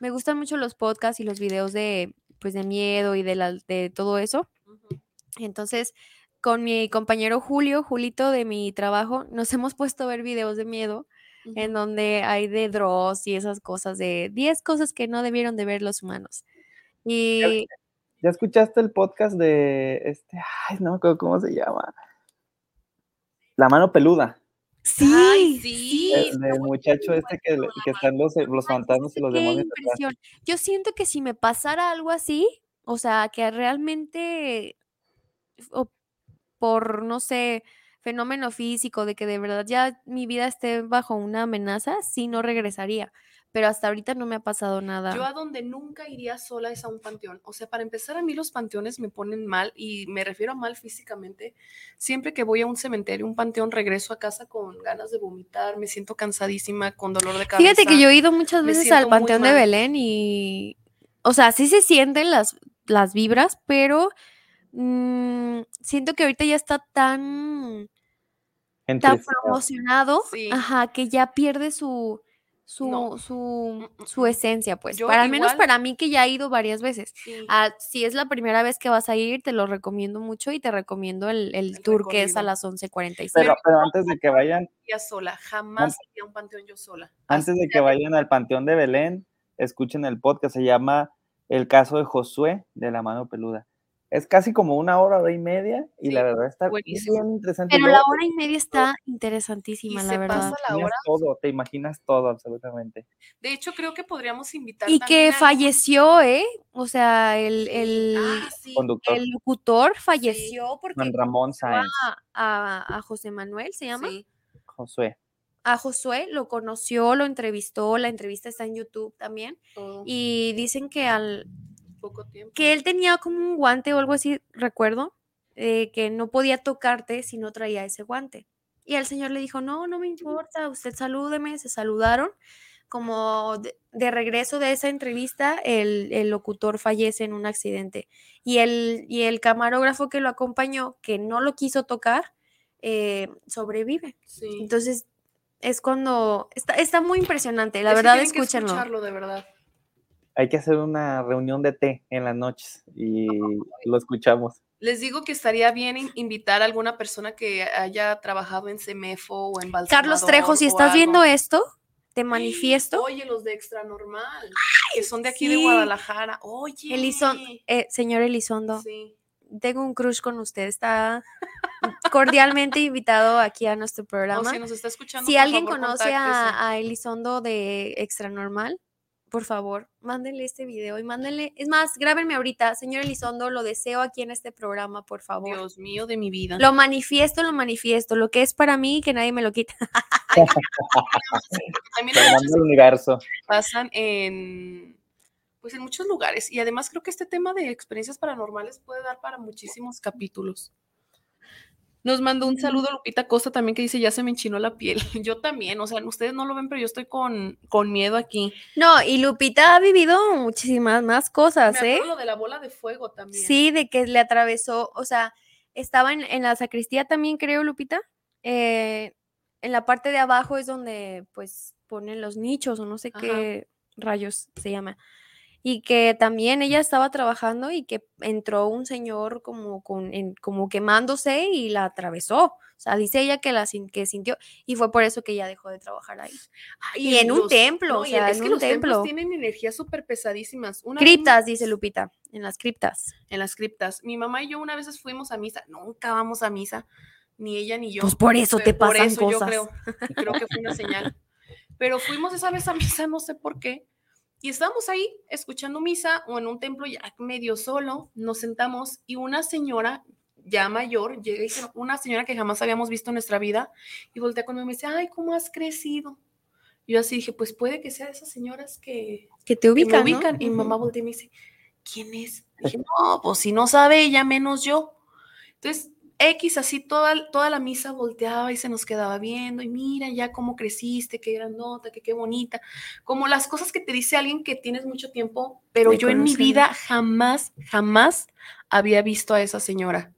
me gustan mucho los podcasts y los videos de, pues, de miedo y de, la, de todo eso. Entonces, con mi compañero Julio, Julito de mi trabajo, nos hemos puesto a ver videos de miedo en donde hay de Dross y esas cosas de 10 cosas que no debieron de ver los humanos. Y ¿Ya escuchaste el podcast de este, ay, no me acuerdo cómo se llama? La mano peluda, sí, Ay, sí, el muchacho este que, que están los, los Ay, fantasmas y los qué demonios. Yo siento que si me pasara algo así, o sea, que realmente, o por, no sé, fenómeno físico, de que de verdad ya mi vida esté bajo una amenaza, sí no regresaría. Pero hasta ahorita no me ha pasado nada. Yo a donde nunca iría sola es a un panteón. O sea, para empezar, a mí los panteones me ponen mal y me refiero a mal físicamente. Siempre que voy a un cementerio, un panteón, regreso a casa con ganas de vomitar, me siento cansadísima, con dolor de cabeza. Fíjate que yo he ido muchas veces al Panteón de. Belén y, o sea, sí se sienten las, las vibras, pero mm, siento que ahorita ya está tan, tan promocionado, Sí. ajá, que ya pierde su, su, No. su, Mm, mm, su mm. esencia, pues. Yo para al menos para mí que ya he ido varias veces. Sí. Ah, si es la primera vez que vas a ir, te lo recomiendo mucho y te recomiendo el, el El tour que es a las 11.45. Pero, pero antes de que vayan, iría sola, jamás iría a un panteón yo sola. antes de que vayan al Panteón de Belén, escuchen el podcast, se llama El caso de Josué de la mano peluda. Es casi como una hora, hora y media, y Sí, la verdad está buenísimo. bien interesante. Pero Luego la hora y media está [laughs] y interesantísima, la se verdad. pasa la te imaginas hora. todo, te imaginas todo absolutamente. De hecho, creo que podríamos invitar Y que a- falleció, ¿eh? O sea, el, el, Ah, sí. Conductor el locutor falleció porque Juan Ramón Sáenz, a, a- a José Manuel, ¿se llama? Sí. Josué. A Josué lo conoció, lo entrevistó, la entrevista está en YouTube también. todo Y dicen que al poco tiempo. que él tenía como un guante o algo así, recuerdo, eh, que no podía tocarte si no traía ese guante. Y el señor le dijo, no, no me importa, usted salúdeme, se saludaron. Como de, de regreso de esa entrevista, el, el locutor fallece en un accidente. Y el, y el camarógrafo que lo acompañó, que no lo quiso tocar, eh, sobrevive. Sí. Entonces, es cuando... Está, está muy impresionante, la Es verdad, que escúchenlo. escucharlo, de verdad. Hay que hacer una reunión de té en las noches y lo escuchamos. Les digo que estaría bien in- invitar a alguna persona que haya trabajado en Semefo o en Balsamador. Carlos Trejo, si estás viendo esto, te manifiesto. Oye, los de Extra Normal, que son de aquí sí. de Guadalajara. Oye. Elizon- eh, señor Elizondo, Sí. tengo un crush con usted. Está cordialmente invitado aquí a nuestro O programa. si nos está escuchando. si por alguien favor, conoce a, a Elizondo de Extra Normal, por favor, mándenle este video y mándenle. Es más, grábenme ahorita, señor Elizondo, lo deseo aquí en este programa, por favor. Dios mío de mi vida. Lo manifiesto, lo manifiesto. Lo que es para mí, que nadie me lo quita. [laughs] También del universo. pasan en pues en muchos lugares y además creo que este tema de experiencias paranormales puede dar para muchísimos capítulos. Nos mandó un saludo Lupita Costa también que dice, ya se me enchinó la piel. [laughs] Yo también, o sea, ustedes no lo ven, pero yo estoy con, con miedo aquí. No, y Lupita ha vivido muchísimas más cosas, Me ¿eh? lo de la bola de fuego también. Sí, de que le atravesó, o sea, estaba en, en la sacristía también, creo, Lupita. eh, en la parte de abajo es donde, pues, ponen los nichos o no sé Ajá. qué rayos se llama. Y que también ella estaba trabajando y que entró un señor como, con, en- como quemándose y la atravesó. O sea, dice ella que, la, sin- que sintió y fue por eso que ella dejó de trabajar ahí. Ay, y en un los- templo, o y sea, es en que un los templos templo. tienen energías súper pesadísimas. Una vez Criptas, mi- dice Lupita, en las criptas. En las criptas. Mi mamá y yo una vez fuimos a misa. Nunca vamos a misa. Ni ella ni yo. Pues por eso te Pe- por pasan eso yo cosas. creo, [laughs] creo que fue una señal. Pero fuimos esa vez a misa, no sé por qué. Y estábamos ahí escuchando misa o en un templo ya medio solo, nos sentamos y una señora ya mayor llega y dice, una señora que jamás habíamos visto en nuestra vida y voltea conmigo y me dice, ay, ¿cómo has crecido? Yo así dije, pues puede que sea de esas señoras que, Que te que ubican. Y mamá voltea y me dice, ¿quién es? Dije, no, pues si no sabe ella, menos yo. Entonces, X así toda, toda la misa volteaba y se nos quedaba viendo y mira ya cómo creciste, qué grandota, que qué bonita. Como las cosas que te dice alguien que tienes mucho tiempo, pero yo en mi vida jamás, jamás había visto a esa señora.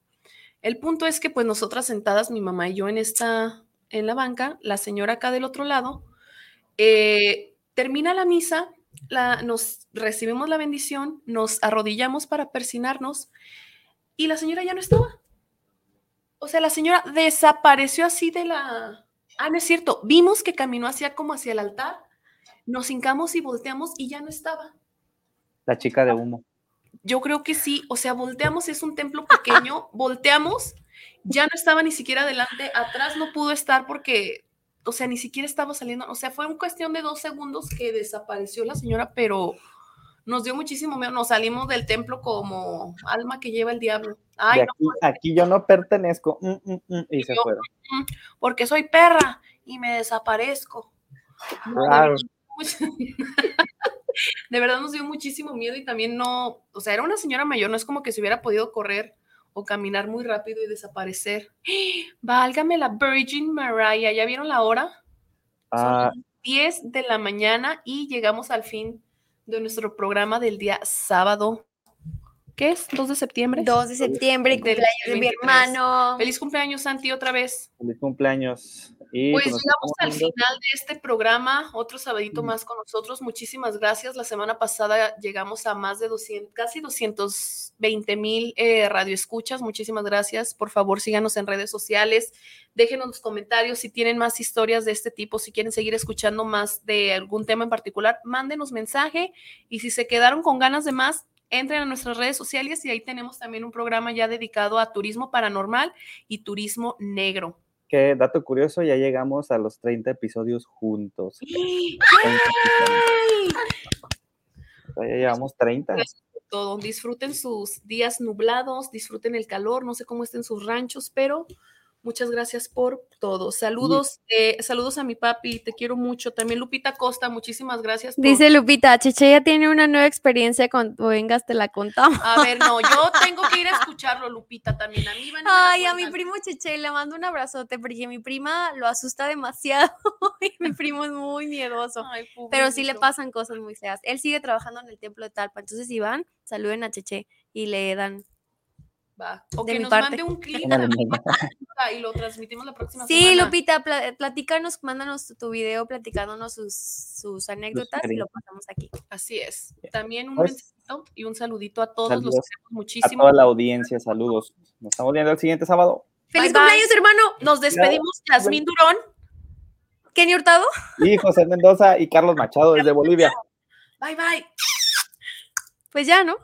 El punto es que pues nosotras sentadas, mi mamá y yo en esta, en la banca, la señora acá del otro lado, eh, termina la misa, la, nos recibimos la bendición, nos arrodillamos para persinarnos y la señora ya no estaba. O sea, la señora desapareció así de la... Ah, no es cierto, vimos que caminó hacia como hacia el altar, nos hincamos y volteamos y ya no estaba. La chica de humo. Yo creo que sí, o sea, volteamos, es un templo pequeño, [laughs] volteamos, ya no estaba ni siquiera adelante, atrás no pudo estar porque, o sea, ni siquiera estaba saliendo, o sea, fue en cuestión de dos segundos que desapareció la señora, pero nos dio muchísimo miedo, nos salimos del templo como alma que lleva el diablo. Ay, no, aquí, yo no pertenezco. mm, mm, mm, y se yo- fueron. porque soy perra y me desaparezco. Claro. verdad, [laughs] de verdad nos dio muchísimo miedo y también no, o sea, era una señora mayor, no es como que se hubiera podido correr o caminar muy rápido y desaparecer. [gasps] Válgame la Virgin Mariah, ¿ya vieron la hora? Ah, Son las 10 de la mañana y llegamos al fin de nuestro programa del día sábado. ¿Qué es? ¿2 de septiembre? 2 de septiembre, Del cumpleaños de mi 23. hermano. Feliz cumpleaños, Santi, otra vez. feliz cumpleaños. Y Pues pues llegamos al final de este programa, otro sabadito más con nosotros. Muchísimas gracias. La semana pasada llegamos a más de 200, casi 220 mil eh, radioescuchas. Muchísimas gracias. Por favor, síganos en redes sociales. Déjenos los comentarios si tienen más historias de este tipo, si quieren seguir escuchando más de algún tema en particular, mándenos mensaje. Y si se quedaron con ganas de más, entren a nuestras redes sociales y ahí tenemos también un programa ya dedicado a turismo paranormal y turismo negro. Que dato curioso, ya llegamos a los 30 episodios juntos. 30 episodios. Ya llevamos 30. Gracias por todo. Disfruten sus días nublados, disfruten el calor, no sé cómo estén sus ranchos, pero muchas gracias por todo. Saludos, eh, saludos a mi papi, te quiero mucho. También Lupita Costa, muchísimas gracias. por- Dice Lupita, Cheche ya tiene una nueva experiencia, cuando vengas te la contamos. A ver, no, yo tengo que ir a escucharlo, Lupita, también. A mí van la Ay, a mi primo Cheche le mando un abrazote porque mi prima lo asusta demasiado [laughs] y mi primo es muy miedoso. Ay, Pero sí le pasan cosas muy feas. Él sigue trabajando en el templo de Talpa, entonces si van, saluden a Cheche y le dan. Va. O de que mi nos parte. mande un clip y lo transmitimos la próxima Sí, semana. Lupita, pla- platícanos, mándanos tu, tu video platicándonos sus, sus anécdotas y lo pasamos aquí. Así es. También un Pues- mensajito y un saludito a todos, los Saludos queremos A muchísimo. toda la audiencia, saludos. Nos estamos viendo el siguiente sábado. ¡Feliz bye. cumpleaños, hermano! Nos despedimos, Yasmín Durón. Kenny Hurtado. Y José Mendoza y Carlos Machado desde Bolivia. Bye, bye. Pues ya, ¿no?